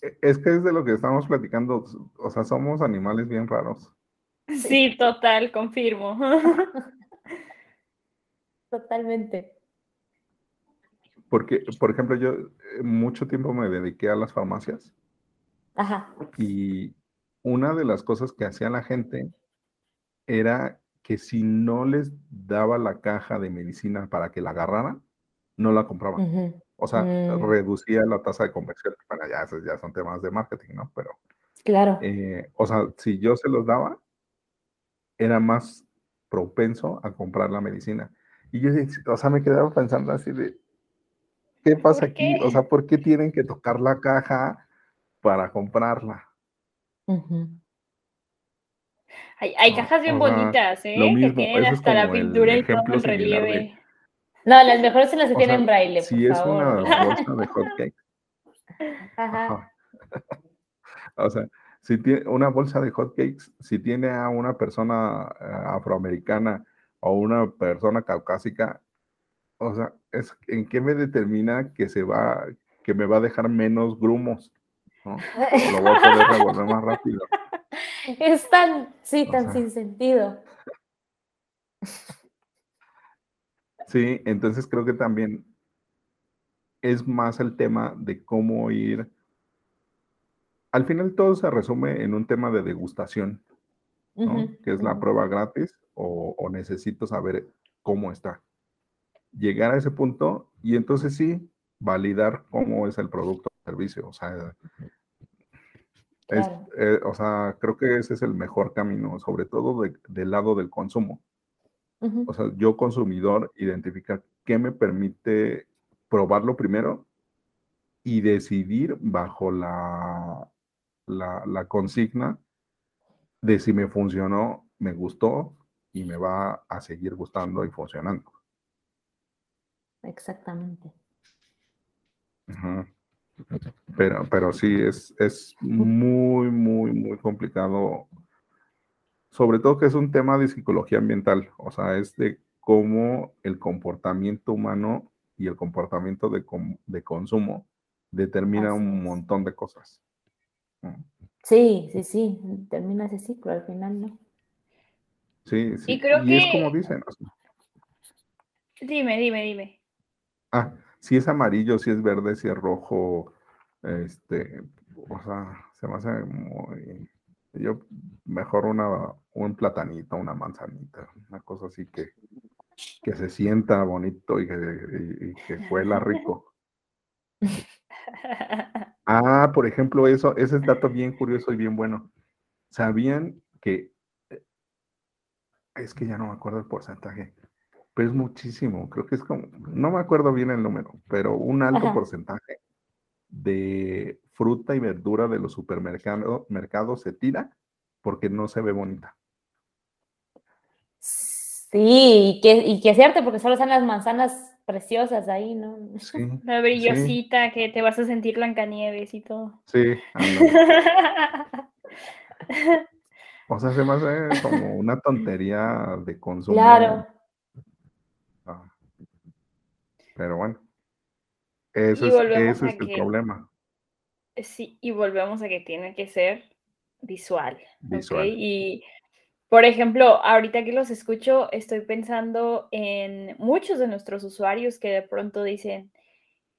e, es que es de lo que estamos platicando, o sea, somos animales bien raros. Sí, total, confirmo. [LAUGHS] Totalmente. Porque, por ejemplo, yo eh, mucho tiempo me dediqué a las farmacias. Ajá. Y una de las cosas que hacía la gente era que si no les daba la caja de medicina para que la agarraran, no la compraban. O sea, mm. reducía la tasa de conversión. Bueno, ya, ya son temas de marketing, ¿no? Pero. Claro. Eh, o sea, si yo se los daba, era más propenso a comprar la medicina. Y yo, o sea, me quedaba pensando así de, ¿qué pasa aquí? O sea, ¿por qué tienen que tocar la caja para comprarla? Hay, cajas bien bonitas, ¿eh? que tienen hasta la pintura y todo en relieve. No, las mejores son las que tienen braille. Si es una [LAUGHS] bolsa de hotcakes. Ajá. [LAUGHS] o sea, si tiene una bolsa de hotcakes, si tiene a una persona eh, afroamericana o una persona caucásica, o sea, es, ¿en qué me determina que se va, que me va a dejar menos grumos? ¿no? [LAUGHS] Lo voy a poder revolver más rápido. Es tan, sí, tan sin sentido. Sí, entonces creo que también es más el tema de cómo ir. Al final todo se resume en un tema de degustación, ¿no? que es la prueba gratis o, o, necesito saber cómo está. Llegar a ese punto y entonces sí, validar cómo es el producto o servicio. O sea, eh, o sea, creo que ese es el mejor camino, sobre todo del lado del consumo. O sea, yo consumidor identificar qué me permite probarlo primero y decidir bajo la, la, la consigna de si me funcionó, me gustó y me va a seguir gustando y funcionando. Exactamente. Ujú. Pero, pero sí, es, es muy, muy, muy complicado. Sobre todo que es un tema de psicología ambiental, o sea, es de cómo el comportamiento humano y el comportamiento de, com- de consumo determina Así un es. montón de cosas. Mm. Sí, sí, sí, termina ese ciclo al final, ¿no? Sí, sí. Y creo es que- como dicen, Dime, dime, dime. ah, si es amarillo, si es verde, si es rojo, este, o sea, se me hace muy, yo mejor una, un platanito, una manzanita, una cosa así que, que se sienta bonito y que, y- y que huela rico. Ah, por ejemplo, eso, ese es dato bien curioso y bien bueno. ¿Sabían que, eh, es que ya no me acuerdo el porcentaje, pero es muchísimo, creo que es como, no me acuerdo bien el número, pero un alto Ajá. porcentaje de fruta y verdura de los supermercados mercados se tira porque no se ve bonita. Sí, y que, y que es cierto, porque solo están las manzanas preciosas ahí, ¿no? Sí, [LAUGHS] La brillosita que te vas a sentir Blancanieves y todo. sí. [LAUGHS] O sea, se me hace como una tontería de consumo. Claro. Ah. Pero bueno, es, ese es el que- problema Sí, y volvemos a que tiene que ser visual. ¿ok? visual. Y, por ejemplo, ahorita que los escucho, estoy pensando en muchos de nuestros usuarios que de pronto dicen,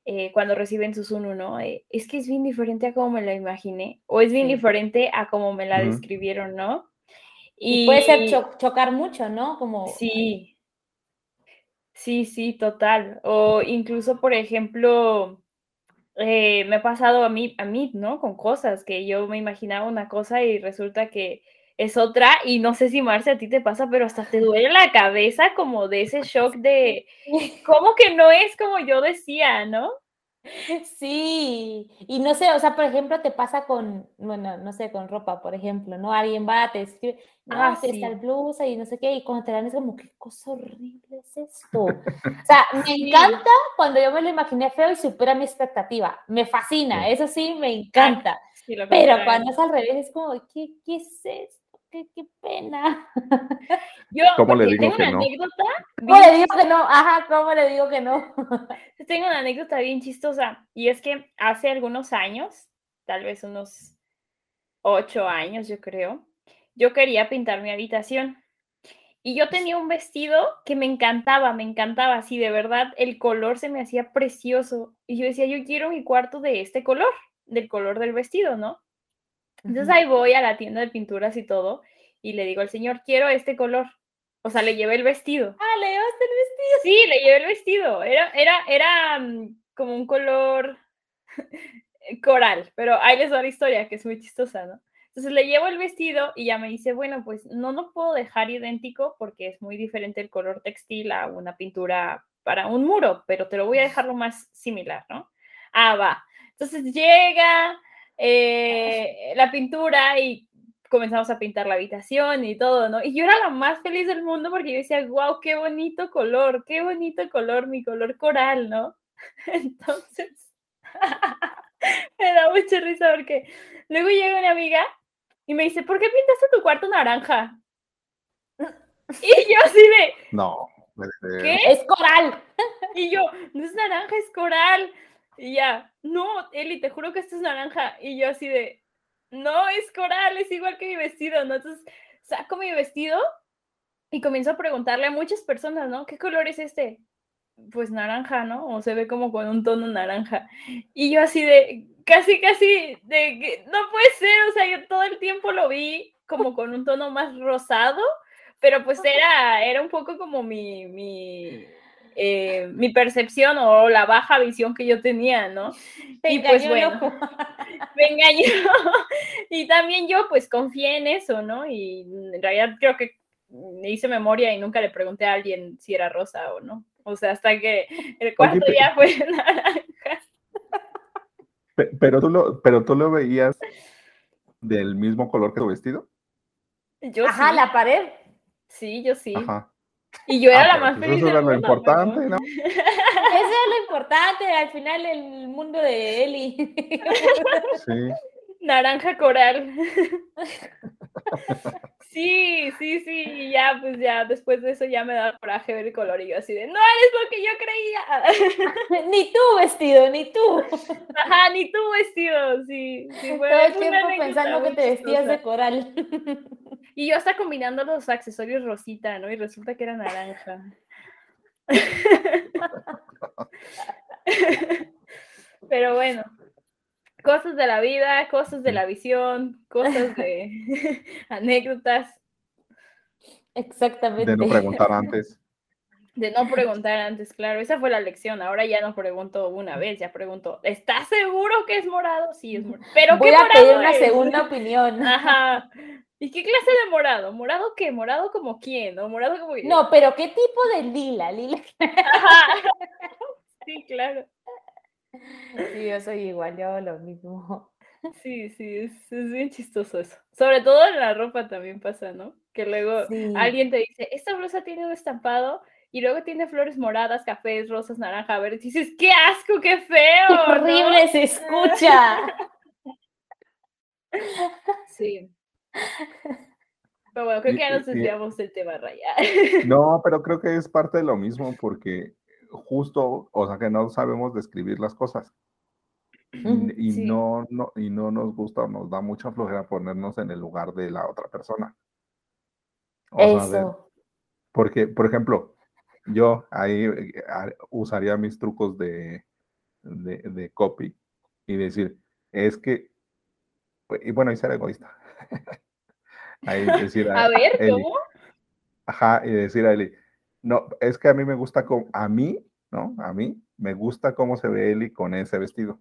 eh, cuando reciben su Zunu, ¿no? Eh, es que es bien diferente a como me la imaginé, o es bien Sí. diferente a como me la describieron, ¿no? Y puede ser cho- chocar mucho, ¿no? Como, Sí, sí, sí, total. O incluso, por ejemplo, eh, me ha pasado a mí, a mí, ¿no? Con cosas que yo me imaginaba una cosa y resulta que es otra. Y no sé si Marce a ti te pasa, pero hasta te duele la cabeza como de ese shock de, ¿cómo que no es como yo decía, ¿no? Sí, y no sé, o sea, por ejemplo, te pasa con, bueno, no sé, con ropa, por ejemplo, ¿no? Alguien va, te escribe, Ah, sí. esta blusa y no sé qué, y cuando te dan es como, qué cosa horrible es esto. O sea, [LAUGHS] me encanta cuando yo me lo imaginé feo y supera mi expectativa, me fascina, Sí. eso sí, me encanta, pero cuando es al revés es como, ¿qué, qué es esto? ¿Qué, qué pena? [LAUGHS] Yo ¿Cómo le digo tengo que una no? anécdota ¿Cómo bien le digo que no? Ajá, ¿cómo le digo que no? [LAUGHS] Tengo una anécdota bien chistosa y es que hace algunos años, tal vez unos ocho años yo creo, yo quería pintar mi habitación y yo tenía un vestido que me encantaba, me encantaba, así de verdad el color se me hacía precioso y yo decía, yo quiero mi cuarto de este color, del color del vestido, ¿no? Entonces ahí voy a la tienda de pinturas y todo y le digo al señor, quiero este color. O sea, le llevé el vestido. Ah, le llevaste el vestido. Sí, le llevé el vestido. Era, era, era mm, como un color [LAUGHS] coral, pero ahí les doy la historia, que es muy chistosa, ¿no? Entonces le llevo el vestido y ya me dice, bueno, pues no lo puedo dejar idéntico porque es muy diferente el color textil a una pintura para un muro, pero te lo voy a dejar lo más similar, ¿no? Ah, va. Entonces llega eh, la pintura y comenzamos a pintar la habitación y todo, ¿no? Y yo era la más feliz del mundo porque yo decía, wow, qué bonito color, qué bonito color, mi color coral, ¿no? [LAUGHS] Entonces, [LAUGHS] me da mucha risa porque luego llega una amiga y me dice, ¿por qué pintaste tu cuarto naranja? Y yo así de, No. Es coral. [LAUGHS] y yo, no es naranja, es coral. Y ya, no, Eli, te juro que esto es naranja. Y yo así de, no, es coral, es igual que mi vestido, ¿no? Entonces saco mi vestido y comienzo a preguntarle a muchas personas, ¿no? ¿Qué color es este? Pues naranja, ¿no? O se ve como con un tono naranja. Y yo así de, casi, casi, de que no puede ser, o sea, yo todo el tiempo lo vi como con un tono más rosado, pero pues era, era un poco como mi, mi, eh, mi percepción o la baja visión que yo tenía, ¿no? Te Y pues bueno. [LAUGHS] me engañó. Y también yo pues confié en eso, ¿no? Y en realidad creo que me hice memoria y nunca le pregunté a alguien si era rosa o no. O sea, hasta que el cuarto pe- ya fue naranja. pero, tú lo, pero tú lo veías del mismo color que tu vestido. Yo Ajá, sí. la pared. Sí, yo sí. Ajá. Y yo era Ah, la más pues feliz. Eso era lo importante, ¿no? [LAUGHS] Eso es lo importante, al final el mundo de Eli. [LAUGHS] Sí. Naranja coral. sí, sí, sí. Y ya, pues ya, después de eso ya me daba coraje ver el color y yo así de, no eres lo que yo creía. [LAUGHS] ni tú vestido, ni tú. Ajá, ni tú vestido, sí. sí Todo el tiempo pensando que te vestías de coral. Y yo hasta combinando los accesorios rosita, ¿no? Y resulta que era naranja. Pero bueno, cosas de la vida, cosas de la visión, cosas de [LAUGHS] anécdotas, Exactamente. De no preguntar antes. De no preguntar antes, claro. Esa fue la lección. Ahora ya no pregunto una vez, ya pregunto, ¿estás seguro que es morado? Sí, es morado. Pero Voy ¿qué a morado pedir una es? segunda opinión. [LAUGHS] Ajá. ¿Y qué clase de morado? ¿Morado qué? ¿Morado como quién? ¿O morado como No, pero ¿qué tipo de lila? Lila. Ajá. [LAUGHS] Sí, claro. Sí, yo soy igual, yo hago lo mismo. Sí, sí, es, es bien chistoso eso. Sobre todo en la ropa también pasa, ¿no? Que luego Sí. alguien te dice, esta blusa tiene un estampado y luego tiene flores moradas, cafés, rosas, naranja, verdes. Y dices, qué asco, qué feo. ¡Qué ¿no?". horrible se escucha! [LAUGHS] Sí. Pero bueno, creo que ya nos y- desviamos del tema, Raya. No, pero creo que es parte de lo mismo porque justo, o sea, que no sabemos describir las cosas. Y, y sí. no, no, y no nos gusta o nos da mucha flojera ponernos en el lugar de la otra persona. O sea, de- Eso. porque, por ejemplo, yo ahí eh, usaría mis trucos de, de, de copy y decir, es que, y bueno, y ser egoísta. [LAUGHS] Ahí decir, A ver, Eli, ¿cómo? Ajá, y decir a Eli, no, es que a mí me gusta como, a mí, ¿no? A mí me gusta cómo se ve Eli con ese vestido.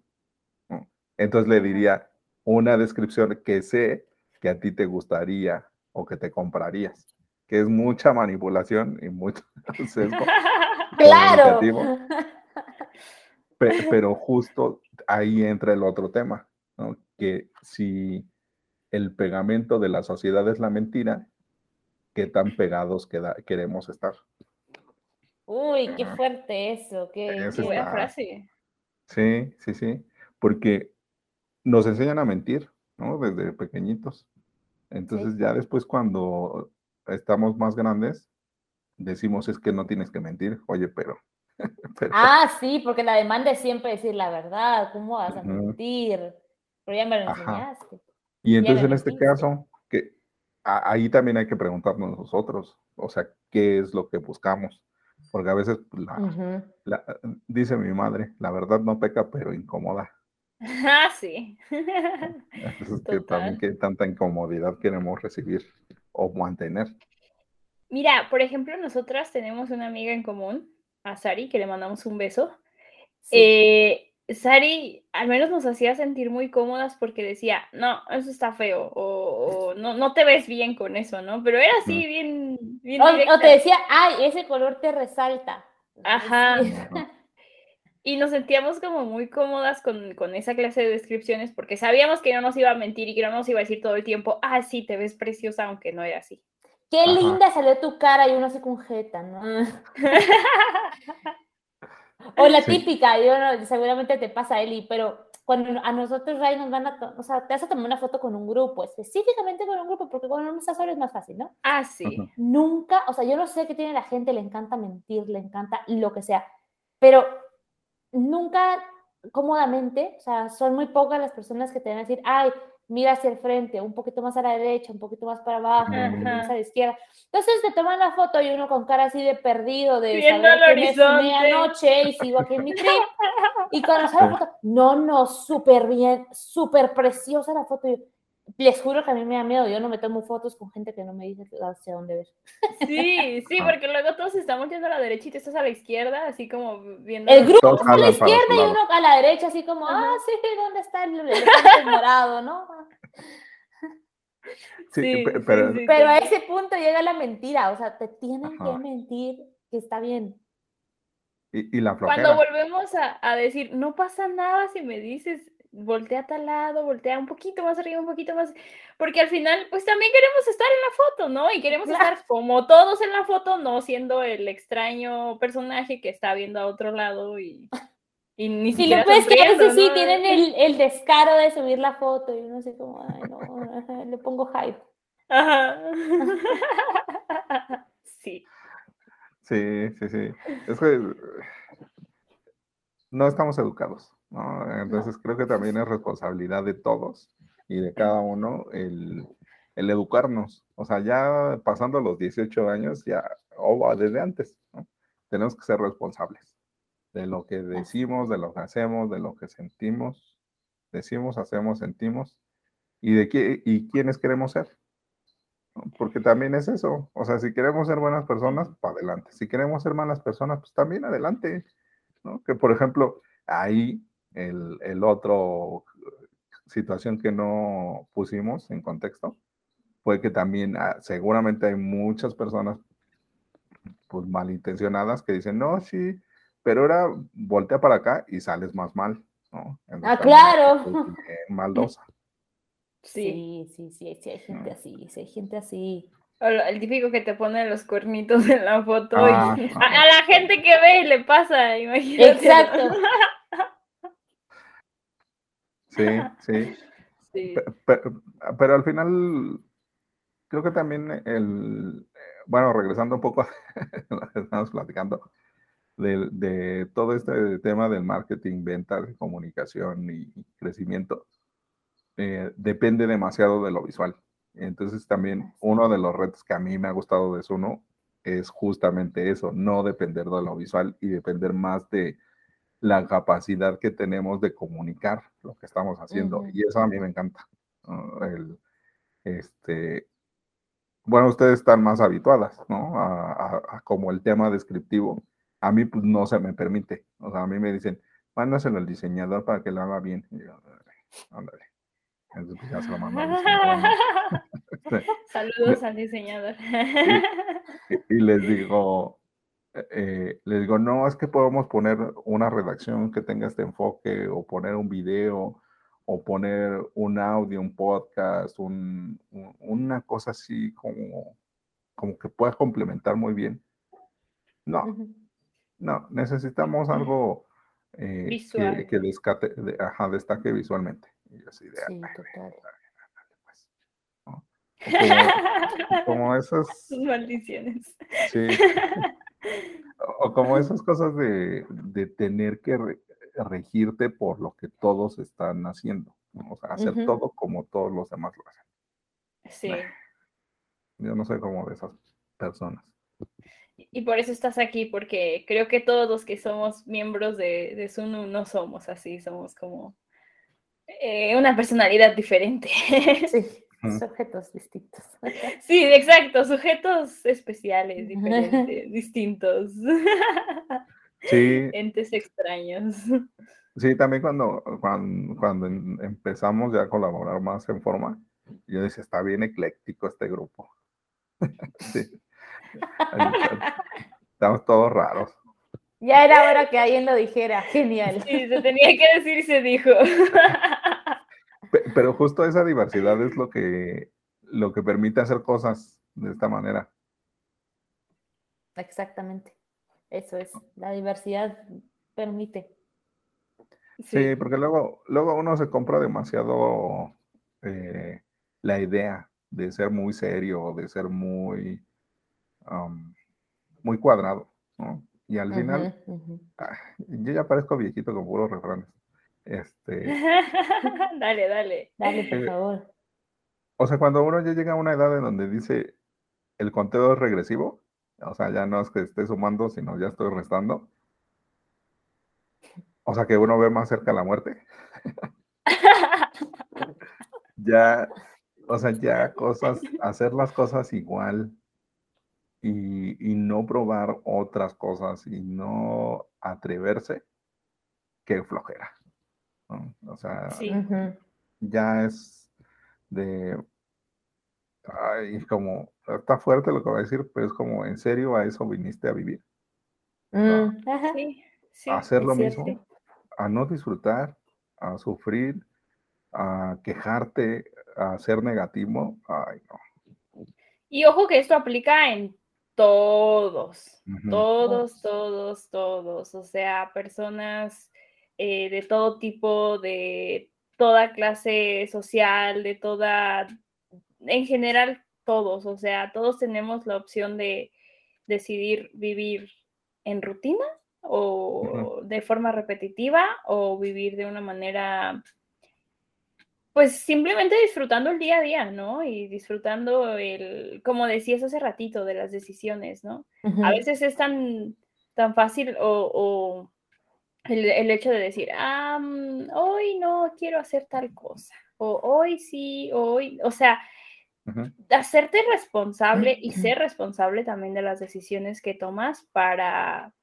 ¿no? Entonces le diría una descripción que sé que a ti te gustaría o que te comprarías, que es mucha manipulación y mucho [LAUGHS] sesgo [LAUGHS] ¡Claro! pero justo ahí entra el otro tema, ¿no? Que si el pegamento de la sociedad es la mentira, ¿qué tan pegados queda- queremos estar? Uy, qué fuerte eso. Qué, qué- Buena está- frase. Sí, sí, sí, porque nos enseñan a mentir, ¿no? Desde pequeñitos. Entonces ya después cuando estamos más grandes, decimos es que no tienes que mentir, oye, pero... [LAUGHS] pero- Ah, sí, porque la demanda es siempre decir la verdad. ¿Cómo vas a mentir? Pero ya me lo Ajá. enseñaste. Y entonces en este caso, que ahí también hay que preguntarnos nosotros, o sea, ¿qué es lo que buscamos? Porque a veces pues, la- Ujú. la- dice mi madre, la verdad no peca, pero incomoda. [LAUGHS] Ah, sí. Entonces, que también qué tanta incomodidad queremos recibir o mantener. Mira, por ejemplo, nosotras tenemos una amiga en común, a Sari, que le mandamos un beso. Sí. Eh, Sari al menos nos hacía sentir muy cómodas porque decía, no, eso está feo, o, o [LAUGHS] no, no te ves bien con eso, ¿no? Pero era así, bien, bien O, te decía, ay, ese color te resalta. Ajá. Y nos sentíamos como muy cómodas con, con esa clase de descripciones porque sabíamos que no nos iba a mentir y que no nos iba a decir todo el tiempo, ah, sí, te ves preciosa, aunque no era así. Qué Ajá. linda salió tu cara y uno se congeta, ¿no? [LAUGHS] O la Sí. típica, yo no, seguramente te pasa, Eli, pero cuando a nosotros, Ray, nos van a, to- o sea, te vas a tomar una foto con un grupo, específicamente con un grupo, porque cuando uno está solo es más fácil, ¿no? Ah, sí. Nunca, o sea, yo no sé qué tiene la gente, le encanta mentir, le encanta lo que sea, pero nunca cómodamente, o sea, son muy pocas las personas que te van a decir, ay, mira hacia el frente, un poquito más a la derecha, un poquito más para abajo, un poquito más a la izquierda. Entonces te toman la foto y uno con cara así de perdido, de Viendo saber que fumé horizonte. anoche y sigo aquí en mi trip. Y cuando sale la foto, no, no, súper bien, súper preciosa la foto. Yo, les juro que a mí me da miedo, yo no me tomo fotos con gente que no me dice hacia dónde ver. Sí, sí, porque luego todos estamos yendo a la derecha y tú estás a la izquierda, así como viendo. El grupo está a la izquierda y uno a la derecha, así como, Ajá. ah, sí, ¿dónde está el elefante morado, no? Sí, Sí, pe- sí, pero sí. Pero a ese punto llega la mentira, o sea, te tienen Ajá. que mentir que está bien. y, y la Cuando flojera. volvemos a, a decir, no pasa nada si me dices, voltea a tal lado, voltea un poquito más arriba, un poquito más, porque al final, pues también queremos estar en la foto, ¿no? Y queremos estar como todos en la foto, no siendo el extraño personaje que está viendo a otro lado y, y ni Si lo ves que a veces sí tienen el, el, descaro de subir la foto y uno así como, ay, no, le pongo hype. Ajá. [LAUGHS] sí. Sí, sí, sí. Es que no estamos educados. Entonces creo que también es responsabilidad de todos y de cada uno el, educarnos. O sea, ya pasando los 18 años, ya, o desde antes, tenemos que ser responsables de lo que decimos, de lo que hacemos, de lo que sentimos, decimos, hacemos, sentimos y de qué y quiénes queremos ser. Porque también es eso. O sea, si queremos ser buenas personas, para adelante. Si queremos ser malas personas, pues también adelante. Que por ejemplo, ahí el, el otro situación que no pusimos en contexto fue que también ah, seguramente hay muchas personas pues malintencionadas que dicen, no, sí, pero ahora voltea para acá y sales más mal, ¿no? ah, claro. [LAUGHS] maldosa. Sí, sí, sí, sí, hay gente así, sí hay gente así. El típico que te pone los cuernitos [LAUGHS] en la foto y ah, [LAUGHS] a, la gente que ve le pasa, imagínate. Exacto. Sí, sí. [LAUGHS] Pero, al final, creo que también el, bueno, regresando un poco a [LAUGHS] lo que estamos platicando, de, todo este tema del marketing, ventas, comunicación y crecimiento, eh, depende demasiado de lo visual. Entonces también uno de los retos que a mí me ha gustado de Suno es justamente eso, no depender de lo visual y depender más de la capacidad que tenemos de comunicar lo que estamos haciendo. Y eso a mí me encanta. El, este, bueno, ustedes están más habituadas, ¿no? A, como el tema descriptivo. A mí, pues, no se me permite. O sea, a mí me dicen, mándaselo al diseñador para que lo haga bien. Y yo, ándale. Entonces, pues, ya se lo mando. [LAUGHS] [LAUGHS] Saludos al diseñador. [LAUGHS] y les digo, eh, les digo, no, es que podemos poner una redacción que tenga este enfoque o poner un video o poner un audio, un podcast, una cosa así como, como que pueda complementar muy bien. No, no, necesitamos algo eh, que, destaque visualmente. Y así de, sí, total. Como, como, [LAUGHS] esas maldiciones. Sí. [LAUGHS] O como esas cosas de, tener que regirte por lo que todos están haciendo. O sea, hacer todo como todos los demás lo hacen. Sí. Yo no soy como de esas personas. Y por eso estás aquí, porque creo que todos los que somos miembros de, de Sunu no somos así, somos como eh, una personalidad diferente. Sí. [LAUGHS] Sujetos distintos. [LAUGHS] Sí, exacto, sujetos especiales, diferentes, [LAUGHS] distintos. Sí. [LAUGHS] Entes extraños. Sí, también cuando, cuando, empezamos ya a colaborar más en forma, yo decía, está bien ecléctico este grupo. sí. Estamos todos raros. Ya era hora que alguien lo dijera, genial. Sí, se tenía que decir y se dijo. Pero justo esa diversidad es lo que, lo que permite hacer cosas de esta manera. Exactamente. Eso es. La diversidad permite. Sí, porque luego, luego uno se compra demasiado eh, la idea de ser muy serio, de ser muy, muy cuadrado, Y al final, ah, yo ya parezco viejito con puros refranes. Este, [LAUGHS] dale, dale. Dale, por eh, favor. O sea, cuando uno ya llega a una edad en donde dice el conteo es regresivo, o sea, ya no es que esté sumando, sino ya estoy restando. O sea, que uno ve más cerca la muerte. [LAUGHS] ya, o sea, ya cosas, hacer las cosas igual y, y no probar otras cosas y no atreverse, qué flojera. O sea, ya es de, ay, como, está fuerte lo que voy a decir, pero es como, ¿en serio a eso viniste a vivir? Mm, a hacer lo mismo, a no disfrutar, a sufrir, a quejarte, a ser negativo, ay no. Y ojo que esto aplica en todos, todos, todos, todos, o sea, personas eh, de todo tipo, de toda clase social, de toda, en general todos, o sea, todos tenemos la opción de decidir vivir en rutina o de forma repetitiva o vivir de una manera pues simplemente disfrutando el día a día, ¿no? Y disfrutando el, como decías hace ratito, de las decisiones, ¿no? A veces es tan, tan fácil o, el, hecho de decir, ah, mm, hoy no quiero hacer tal cosa, o hoy sí, hoy, o sea, hacerte responsable y ser responsable también de las decisiones que tomas para,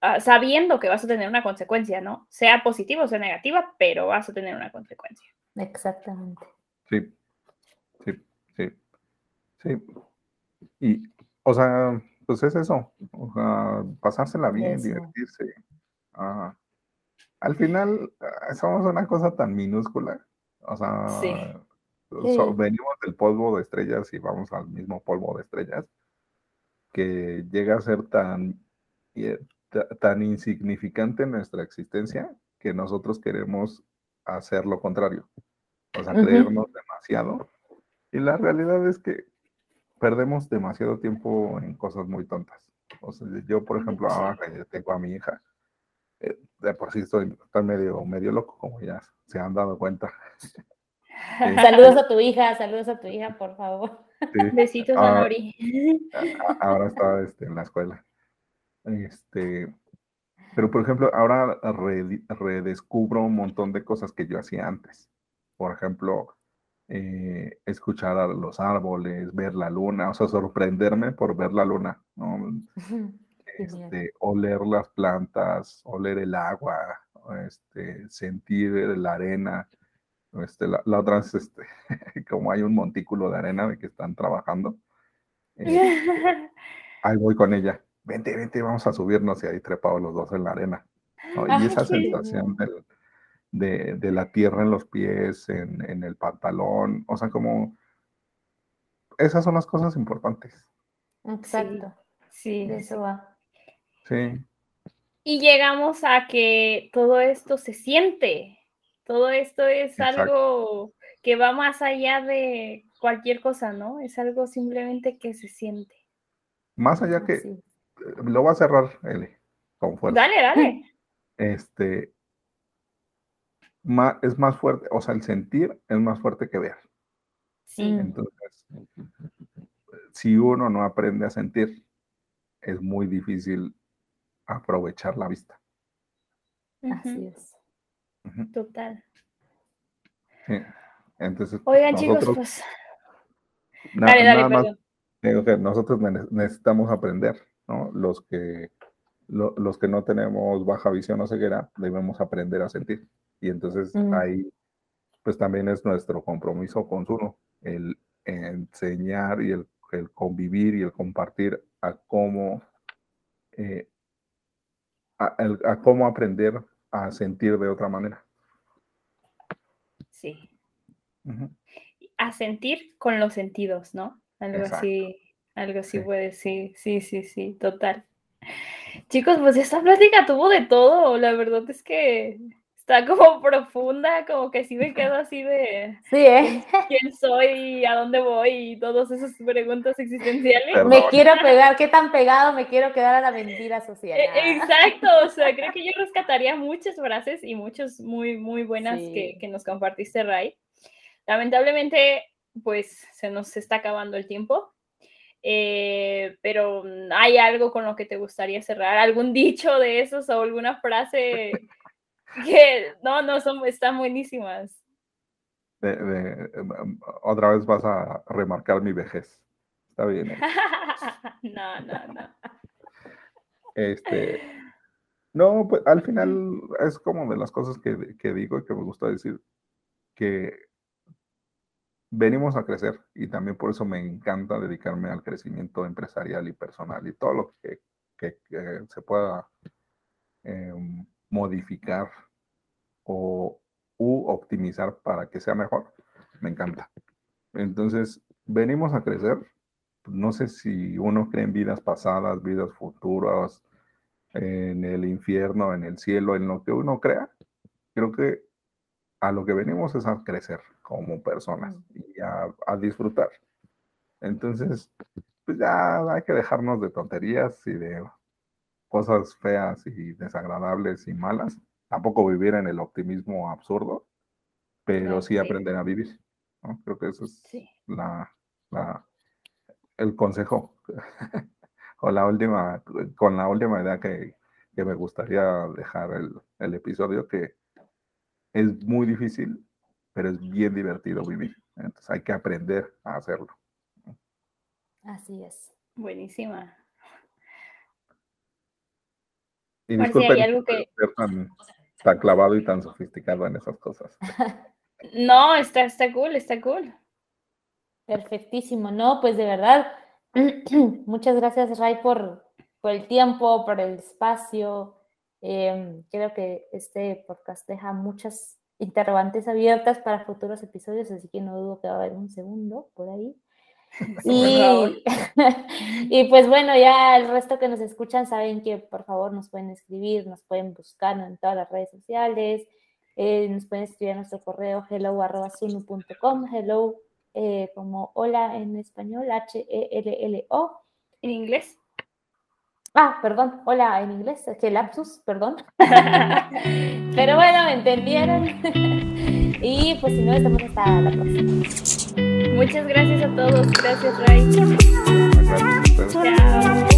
ah, sabiendo que vas a tener una consecuencia, ¿no? Sea positiva o sea negativa, pero vas a tener una consecuencia. Exactamente. Sí, sí, sí, sí. Y, o sea, pues es eso, o sea, pasársela bien, divertirse. Al final, ah, somos una cosa tan minúscula, o sea, venimos del polvo de estrellas y vamos al mismo polvo de estrellas, que llega a ser tan, tan insignificante nuestra existencia que nosotros queremos hacer lo contrario, o sea, creernos demasiado. Y la realidad es que perdemos demasiado tiempo en cosas muy tontas. O sea, yo, por ejemplo, ahora tengo a mi hija, eh, de por sí estoy, medio, medio loco, como ya se han dado cuenta. [LAUGHS] saludos a tu hija, saludos a tu hija, por favor. [LAUGHS] Besitos a ah, Nori. Ahora está este, en la escuela. Este, pero, por ejemplo, ahora redescubro un montón de cosas que yo hacía antes. Por ejemplo, eh, escuchar a los árboles, ver la luna, o sea, sorprenderme por ver la luna, ¿no? Este, oler las plantas, oler el agua, este, sentir la arena. Este, la, otra es, este, [LAUGHS] como hay un montículo de arena de que están trabajando, este, [LAUGHS] ahí voy con ella vente, vente, vamos a subirnos y ahí trepados los dos en la arena. Y esa sensación de, la tierra en los pies, en, el pantalón, o sea, como esas son las cosas importantes. Exacto. Sí, eso va. Sí. Y llegamos a que todo esto se siente. Todo esto es algo que va más allá de cualquier cosa, ¿no? Es algo simplemente que se siente. Más allá que, lo voy a cerrar, L, con fuerza. Dale, dale. Este, es más fuerte, o sea, el sentir es más fuerte que ver. Sí. Entonces, si uno no aprende a sentir, es muy difícil aprovechar la vista. Así es. Total. Sí. Entonces, Oigan, chicos, pues. dale, dale, perdón. digo que nosotros necesitamos aprender los que, los que no tenemos baja visión o ceguera, debemos aprender a sentir. Y entonces ahí, pues también es nuestro compromiso con uno, el enseñar y el, convivir y el compartir a cómo, eh, a, cómo aprender a sentir de otra manera. Sí. A sentir con los sentidos, ¿no? Algo así algo así puede, sí, sí, sí, sí, total. Chicos, pues esta plática tuvo de todo, la verdad es que está como [LAUGHS] profunda, como que sí me quedo así de sí, ¿eh? quién soy, a dónde voy y todas esas preguntas existenciales. Me quiero pegar, qué tan pegado me quiero quedar a la mentira social. E, exacto, o sea, creo que yo rescataría muchas frases y muchas muy, muy buenas que, que nos compartiste, Ray. Lamentablemente, pues se nos está acabando el tiempo. Eh, pero mm, ¿hay algo con lo que te gustaría cerrar? ¿Algún dicho de esos o alguna frase que no, no, son, están buenísimas? Em, otra vez vas a remarcar mi vejez. Está bien. ¿eh? [LAUGHS] no, no, no. Este, no, pues al final es como de las cosas que, que digo y que me gusta decir, que venimos a crecer y también por eso me encanta dedicarme al crecimiento empresarial y personal y todo lo que, se pueda em, modificar o u optimizar para que sea mejor, me encanta. Entonces, venimos a crecer. No sé si uno cree en vidas pasadas, vidas futuras, en el infierno, en el cielo, en lo que uno crea. Creo que a lo que venimos es a crecer como personas y a, a disfrutar. Entonces, pues ya hay que dejarnos de tonterías y de cosas feas y desagradables y malas. Tampoco vivir en el optimismo absurdo, pero sí aprender a vivir. Creo que eso es la, el consejo [LAUGHS] o la última, con la última idea que, me gustaría dejar el, el, episodio, que es muy difícil, pero es bien divertido vivir. Entonces hay que aprender a hacerlo. Así es. Buenísima. Y disculpen algo que... ser tan, tan, clavado y tan sofisticado en esas cosas. [LAUGHS] no, está, está cool, está cool. Perfectísimo, no, pues de verdad, [CLEARS THROAT] muchas gracias Ray por, por el tiempo, por el espacio. Em, creo que este podcast deja muchas interrogantes abiertas para futuros episodios, así que no dudo que va a haber un segundo por ahí. [LAUGHS] Y, [LAUGHS] y, pues bueno, ya el resto que nos escuchan saben que por favor nos pueden escribir, nos pueden buscar en todas las redes sociales, eh, nos pueden escribir a nuestro correo hello.sunu.com, hello eh, como hola en español, H-E-L-L-O. ¿En inglés? Ah, perdón, hola en inglés, que lapsus, perdón. [LAUGHS] Pero bueno, ¿me entendieron? y pues si no, estamos hasta la próxima. Muchas gracias a todos. Gracias, Ray. Chao.